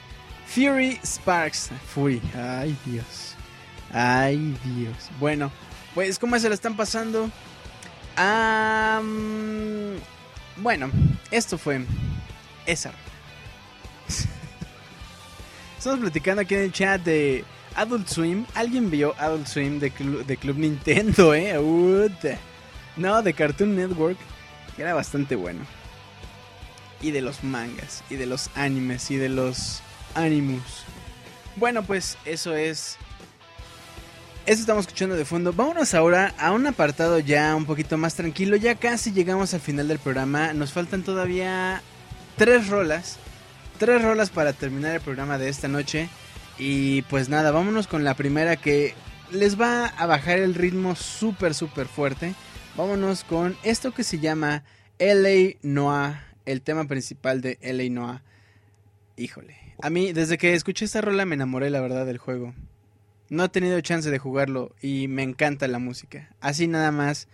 Fury Sparks. Fury, ay Dios. Ay Dios. Bueno, pues ¿cómo se la están pasando? bueno, esto fue esa. Estamos platicando aquí en el chat de Adult Swim. ¿Alguien vio Adult Swim de, de Club Nintendo, eh? No, de Cartoon Network. Era bastante bueno. Y de los mangas, y de los animes, y de los animus. Bueno, pues eso es. Eso estamos escuchando de fondo. Vámonos ahora a un apartado ya un poquito más tranquilo. Ya casi llegamos al final del programa. Nos faltan todavía tres rolas. Tres rolas para terminar el programa de esta noche. Y pues nada, vámonos con la primera que les va a bajar el ritmo súper, súper fuerte. Vámonos con esto que se llama LA Noah, el tema principal de LA Noah. Híjole, a mí desde que escuché esta rola me enamoré la verdad del juego. No he tenido chance de jugarlo y me encanta la música. Así nada más,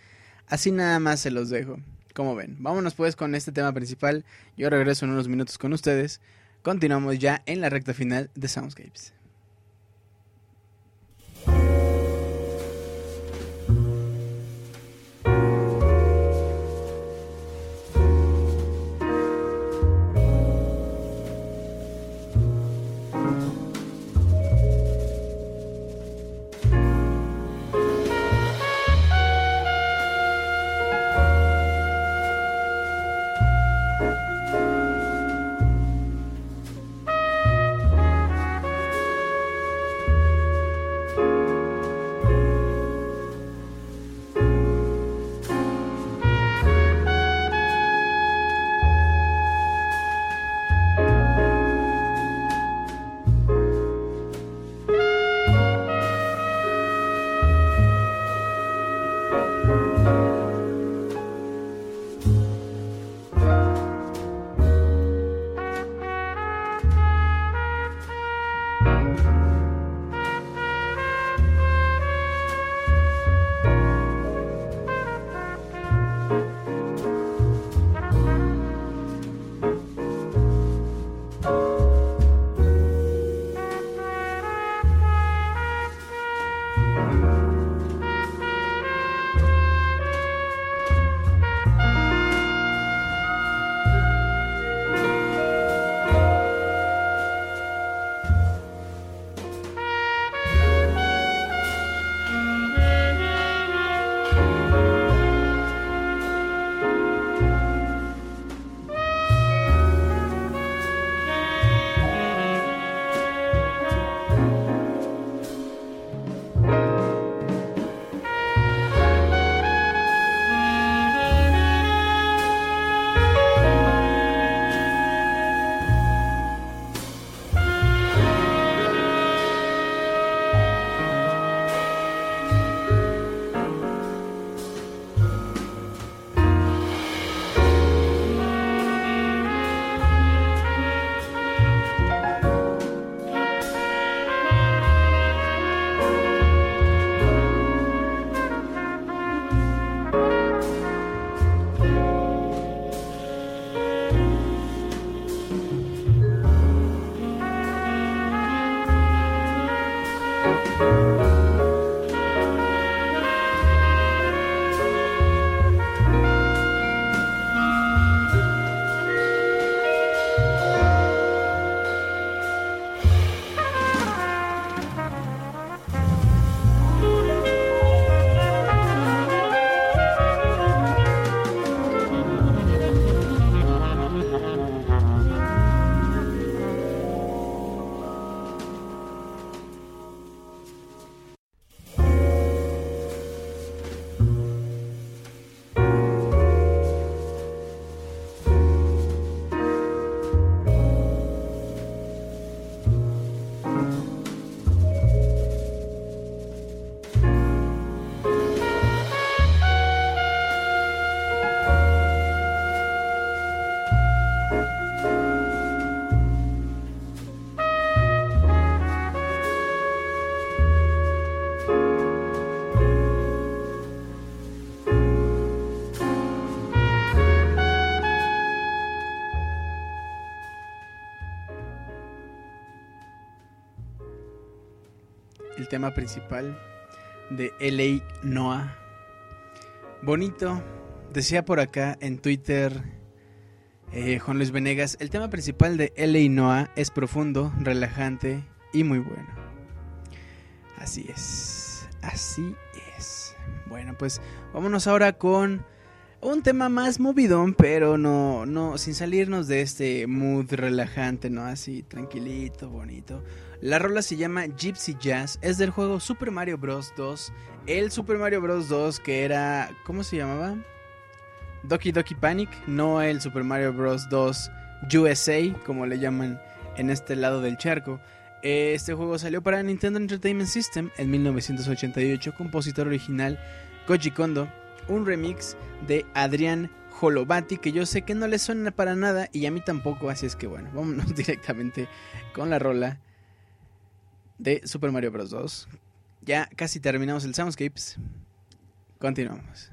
así nada más se los dejo. Como ven, vámonos pues con este tema principal. Yo regreso en unos minutos con ustedes. Continuamos ya en la recta final de Soundscapes. Tema principal de LA Noah. Bonito, decía por acá en Twitter eh, Juan Luis Venegas, el tema principal de LA Noah es profundo, relajante y muy bueno. Así es, así es. Bueno, pues vámonos ahora con un tema más movidón, pero no, no, sin salirnos de este mood relajante, ¿no? Así, tranquilito, bonito. La rola se llama Gypsy Jazz, es del juego Super Mario Bros. 2. El Super Mario Bros. 2 que era, ¿cómo se llamaba? Doki Doki Panic, no el Super Mario Bros. 2 USA, como le llaman en este lado del charco. Este juego salió para Nintendo Entertainment System en 1988, compositor original Koji Kondo, un remix de Adrián Holovati que yo sé que no le suena para nada y a mí tampoco, así es que bueno, vámonos directamente con la rola de Super Mario Bros. 2. Ya casi terminamos el Soundscapes. Continuamos.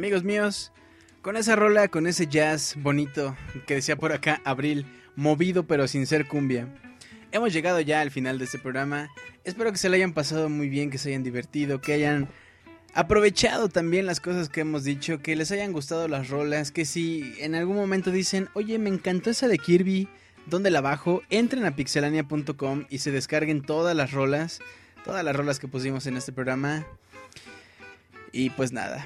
Amigos míos, con esa rola, con ese jazz bonito que decía por acá Abril, movido pero sin ser cumbia. Hemos llegado ya al final de este programa. Espero que se le hayan pasado muy bien, que se hayan divertido, que hayan aprovechado también las cosas que hemos dicho, que les hayan gustado las rolas, que si en algún momento dicen, oye, me encantó esa de Kirby, ¿dónde la bajo? Entren a pixelania.com y se descarguen todas las rolas, todas las rolas que pusimos en este programa. Y pues nada,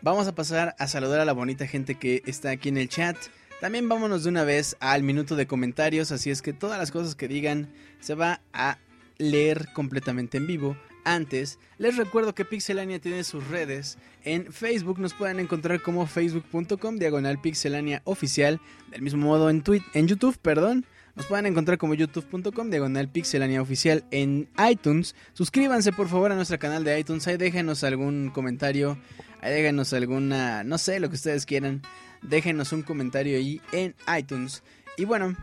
Vamos a pasar a saludar a la bonita gente que está aquí en el chat. También vámonos de una vez al minuto de comentarios, así es que todas las cosas que digan se va a leer completamente en vivo. Antes, les recuerdo que Pixelania tiene sus redes. En Facebook nos pueden encontrar como facebook.com diagonal pixelania oficial. Del mismo modo en, en YouTube, perdón, Nos pueden encontrar como youtube.com, diagonal pixelania oficial en iTunes. Suscríbanse por favor a nuestro canal de iTunes. Ahí déjenos algún comentario. Ahí déjenos alguna, no sé, lo que ustedes quieran. Déjenos un comentario ahí en iTunes. Y bueno,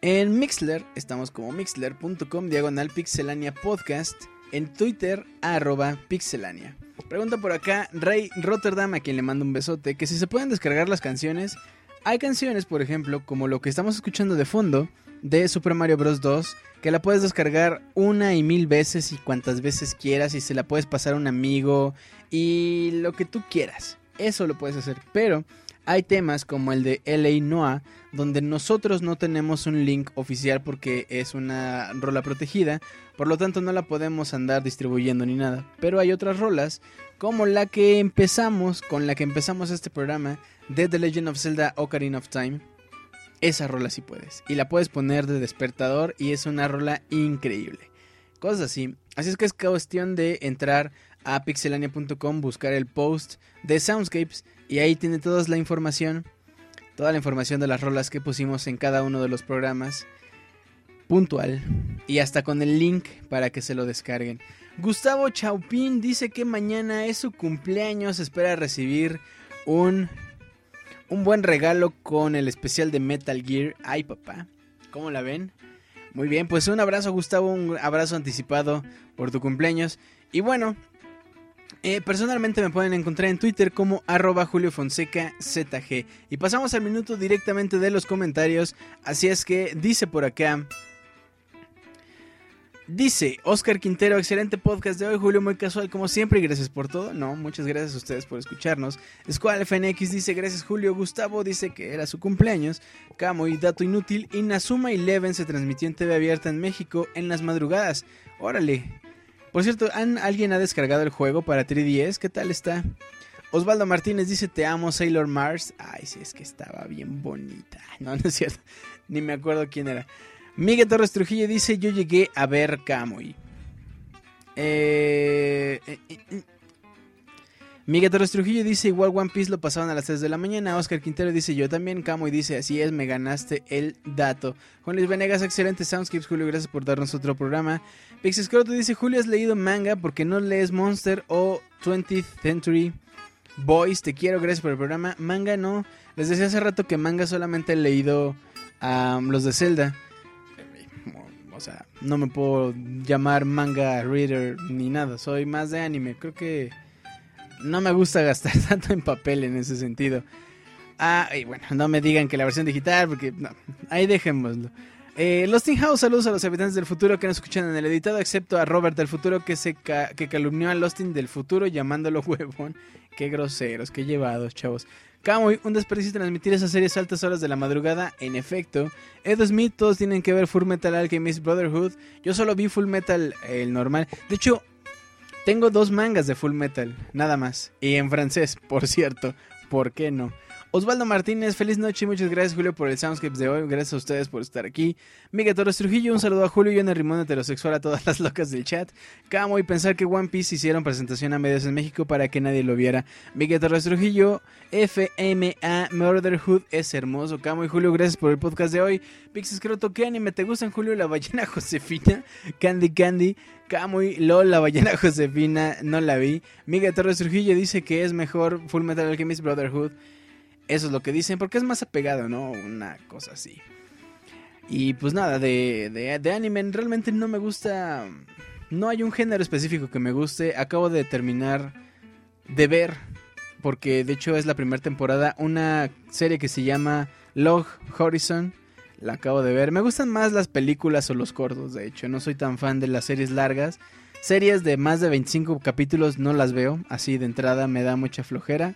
en Mixler estamos como mixler.com, diagonal pixelania podcast. En Twitter, arroba pixelania. Pregunta por acá Rey Rotterdam, a quien le mando un besote, que si se pueden descargar las canciones. Hay canciones, por ejemplo, como lo que estamos escuchando de fondo de Super Mario Bros. 2, que la puedes descargar una y mil veces y cuantas veces quieras y se la puedes pasar a un amigo y lo que tú quieras. Eso lo puedes hacer, pero hay temas como el de LA Noah, donde nosotros no tenemos un link oficial porque es una rola protegida, por lo tanto no la podemos andar distribuyendo ni nada. Pero hay otras rolas, como la que empezamos, con la que empezamos este programa, de The Legend of Zelda Ocarina of Time. Esa rola sí puedes. Y la puedes poner de despertador y es una rola increíble. Cosas así. Así es que es cuestión de entrar a pixelania.com, buscar el post de Soundscapes y ahí tiene toda la información, toda la información de las rolas que pusimos en cada uno de los programas puntual y hasta con el link para que se lo descarguen. Gustavo Chaupin dice que mañana es su cumpleaños, espera recibir un un buen regalo con el especial de Metal Gear. Ay, papá, ¿cómo la ven? Muy bien, pues un abrazo Gustavo, un abrazo anticipado por tu cumpleaños. Y bueno, eh, personalmente me pueden encontrar en Twitter como arroba Julio Fonseca ZG. Y pasamos al minuto directamente de los comentarios. Así es que dice por acá. Dice Oscar Quintero, excelente podcast de hoy, Julio, muy casual como siempre y gracias por todo. No, muchas gracias a ustedes por escucharnos. Squall FNX dice gracias Julio, Gustavo dice que era su cumpleaños, Camo y Dato Inútil y Nazuma Eleven se transmitió en TV abierta en México en las madrugadas. Órale. Por cierto, ¿alguien ha descargado el juego para 3DS? ¿Qué tal está? Osvaldo Martínez dice te amo Sailor Mars. Ay, sí, es que estaba bien bonita. No, no es cierto. Ni me acuerdo quién era. Miguel Torres Trujillo dice, yo llegué a ver Kamui. Eh, eh, eh, Miguel Torres Trujillo dice, igual One Piece lo pasaban a las 3 de la mañana. Oscar Quintero dice, yo también. Kamui dice, así es, me ganaste el dato. Juan Luis Venegas, excelente Soundscapes. Julio, gracias por darnos otro programa. Pixescroto dice, Julio, ¿has leído manga porque no lees Monster o 20th Century Boys? Te quiero, gracias por el programa. Manga no. Les decía hace rato que manga solamente he leído a los de Zelda. O sea, no me puedo llamar manga reader ni nada. Soy más de anime. Creo que no me gusta gastar tanto en papel en ese sentido. Ah, y bueno, no me digan que la versión digital, porque no, ahí dejémoslo. Eh, Lost in House, saludos a los habitantes del futuro que nos escuchan en el editado, excepto a Robert del futuro que se que calumnió a Lost in del futuro llamándolo huevón. Qué groseros, qué llevados, chavos. Camuy, un desperdicio transmitir esas series a altas horas de la madrugada. En efecto, Ed Smith, todos tienen que ver Full Metal Alchemist Brotherhood. Yo solo vi Full Metal, el normal. De hecho, tengo dos mangas de Full Metal, nada más. Y en francés, por cierto. ¿Por qué no? Osvaldo Martínez, feliz noche y muchas gracias Julio por el Soundscapes de hoy. Gracias a ustedes por estar aquí. Miguel Torres Trujillo, un saludo a Julio y el Rimón heterosexual a todas las locas del chat. Camo y pensar que One Piece hicieron presentación a medios en México para que nadie lo viera. Miguel Torres Trujillo, FMA Murderhood es hermoso. Camo y Julio, gracias por el podcast de hoy. Pixis Croto, ¿qué anime te gustan Julio? La ballena Josefina, Candy Candy. Camo y LOL, la ballena Josefina, no la vi. Miguel Torres Trujillo dice que es mejor Full Metal Alchemist Brotherhood. Eso es lo que dicen, porque es más apegado, ¿no? Una cosa así. Y pues nada, de, de, anime realmente no me gusta... No hay un género específico que me guste. Acabo de terminar de ver, porque de hecho es la primera temporada, una serie que se llama Log Horizon. La acabo de ver. Me gustan más las películas o los cortos, de hecho. No soy tan fan de las series largas. Series de más de 25 capítulos no las veo. Así de entrada me da mucha flojera.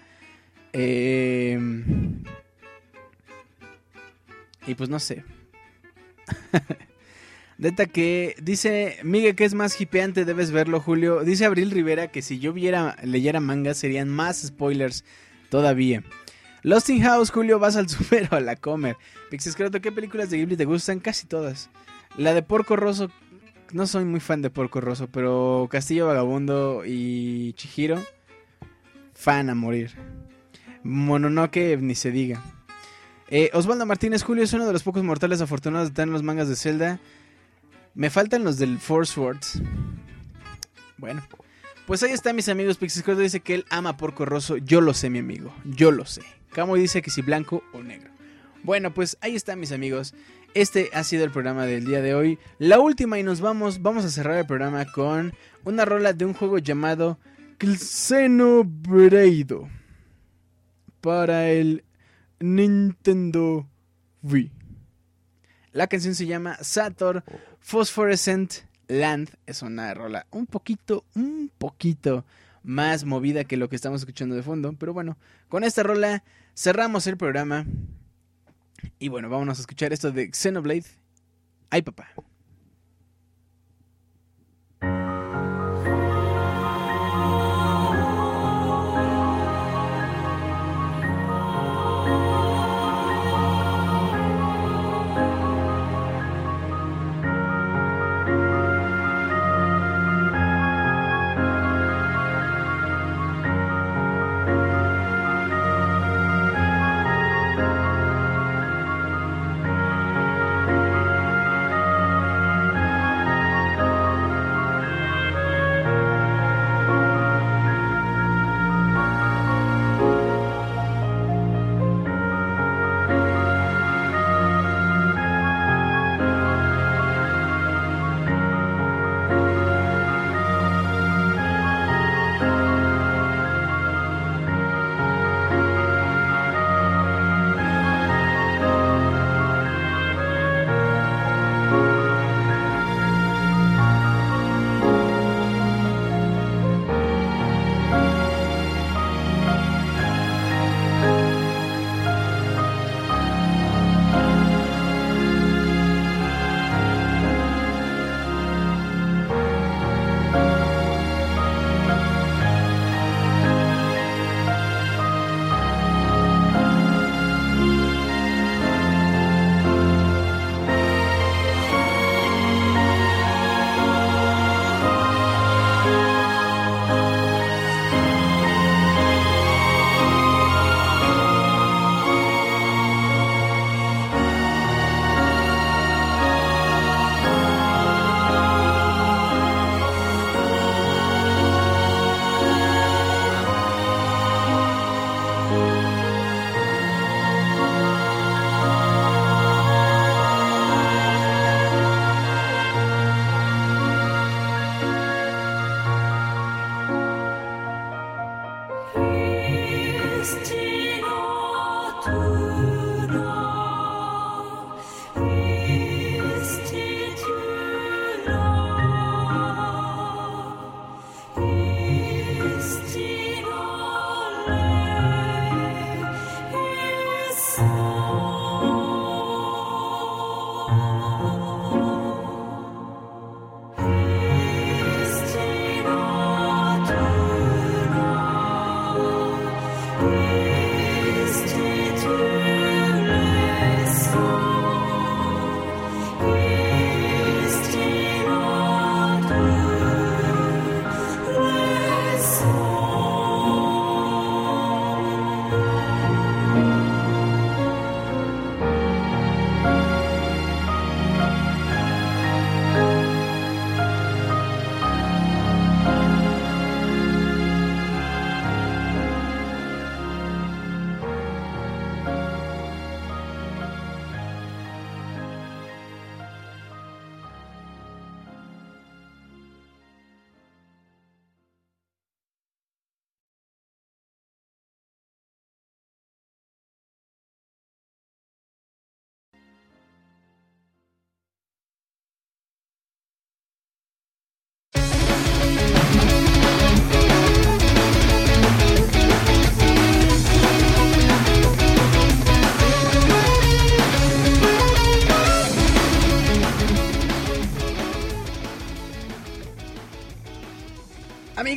Eh, y pues no sé. Neta que dice Miguel que es más hipeante, debes verlo, Julio. Dice Abril Rivera que si yo viera, leyera manga serían más spoilers todavía. Lost in House, Julio, vas al super o a la comer. Pixis ¿qué películas de Ghibli te gustan? Casi todas. La de Porco Rosso, no soy muy fan de Porco Rosso, pero Castillo Vagabundo y Chihiro, fan a morir. Mononoke ni se diga. Eh, Osvaldo Martínez Julio es uno de los pocos mortales afortunados de tener los mangas de Zelda. Me faltan los del Force Words. Bueno, pues ahí está, mis amigos. Pixis dice que él ama Porco Rosso. Yo lo sé, mi amigo. Yo lo sé. Camo dice que si blanco o negro. Bueno, pues ahí está, mis amigos. Este ha sido el programa del día de hoy. La última y nos vamos. Vamos a cerrar el programa con una rola de un juego llamado Xenoblade para el Nintendo Wii. La canción se llama Sator Phosphorescent Land. Es una rola un poquito, un poquito más movida que lo que estamos escuchando de fondo. Pero bueno, con esta rola cerramos el programa. Y bueno, vámonos a escuchar esto de Xenoblade. Ay, papá.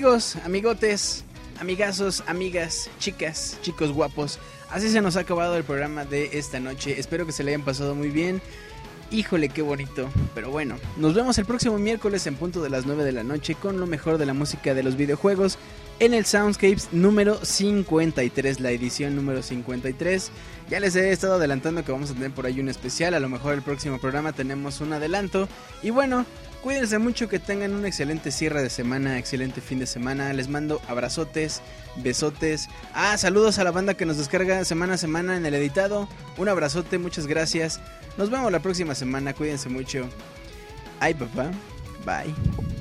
Amigos, amigotes, amigazos, amigas, chicas, chicos guapos, así se nos ha acabado el programa de esta noche. Espero que se le hayan pasado muy bien. Híjole, qué bonito. Pero bueno, nos vemos el próximo miércoles en punto de las 9 de la noche con lo mejor de la música de los videojuegos en el Soundscapes número 53, la edición número 53. Ya les he estado adelantando que vamos a tener por ahí un especial, a lo mejor el próximo programa tenemos un adelanto. Y bueno, cuídense mucho, que tengan un excelente cierre de semana, excelente fin de semana. Les mando abrazotes, besotes. Ah, saludos a la banda que nos descarga semana a semana en el editado. Un abrazote, muchas gracias. Nos vemos la próxima semana, cuídense mucho. Ay, papá. Bye.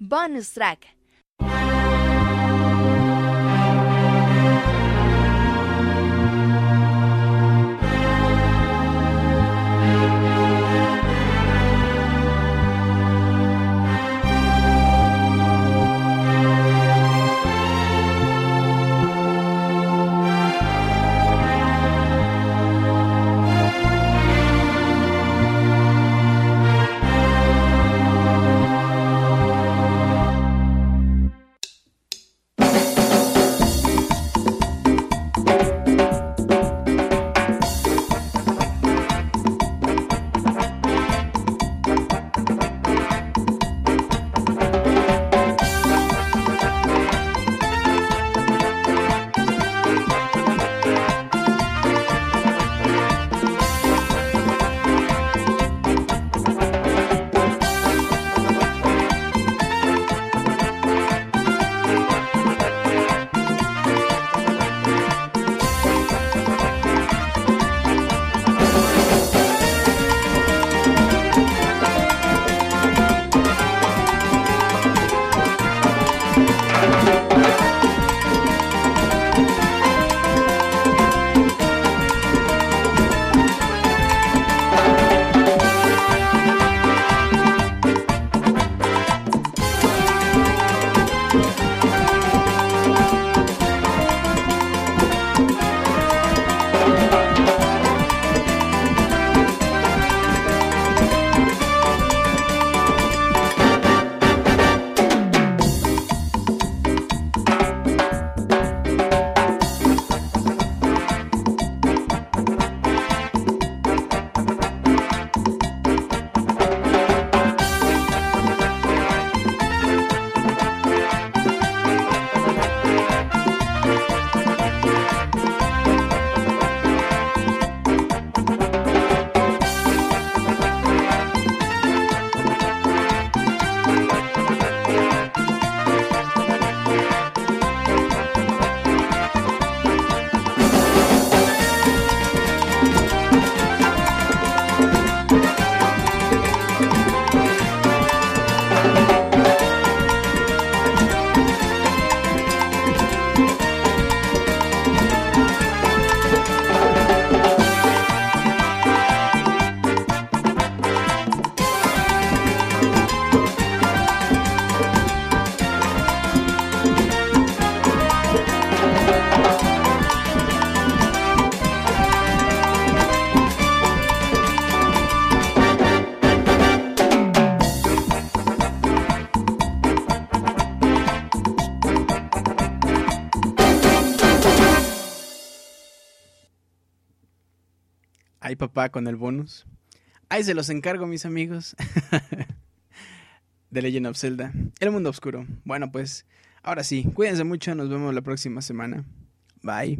Bonus track. Papá, con el bonus. Ahí se los encargo, mis amigos. de Legend of Zelda. El mundo oscuro. Bueno, pues, ahora sí, cuídense mucho. Nos vemos la próxima semana. Bye.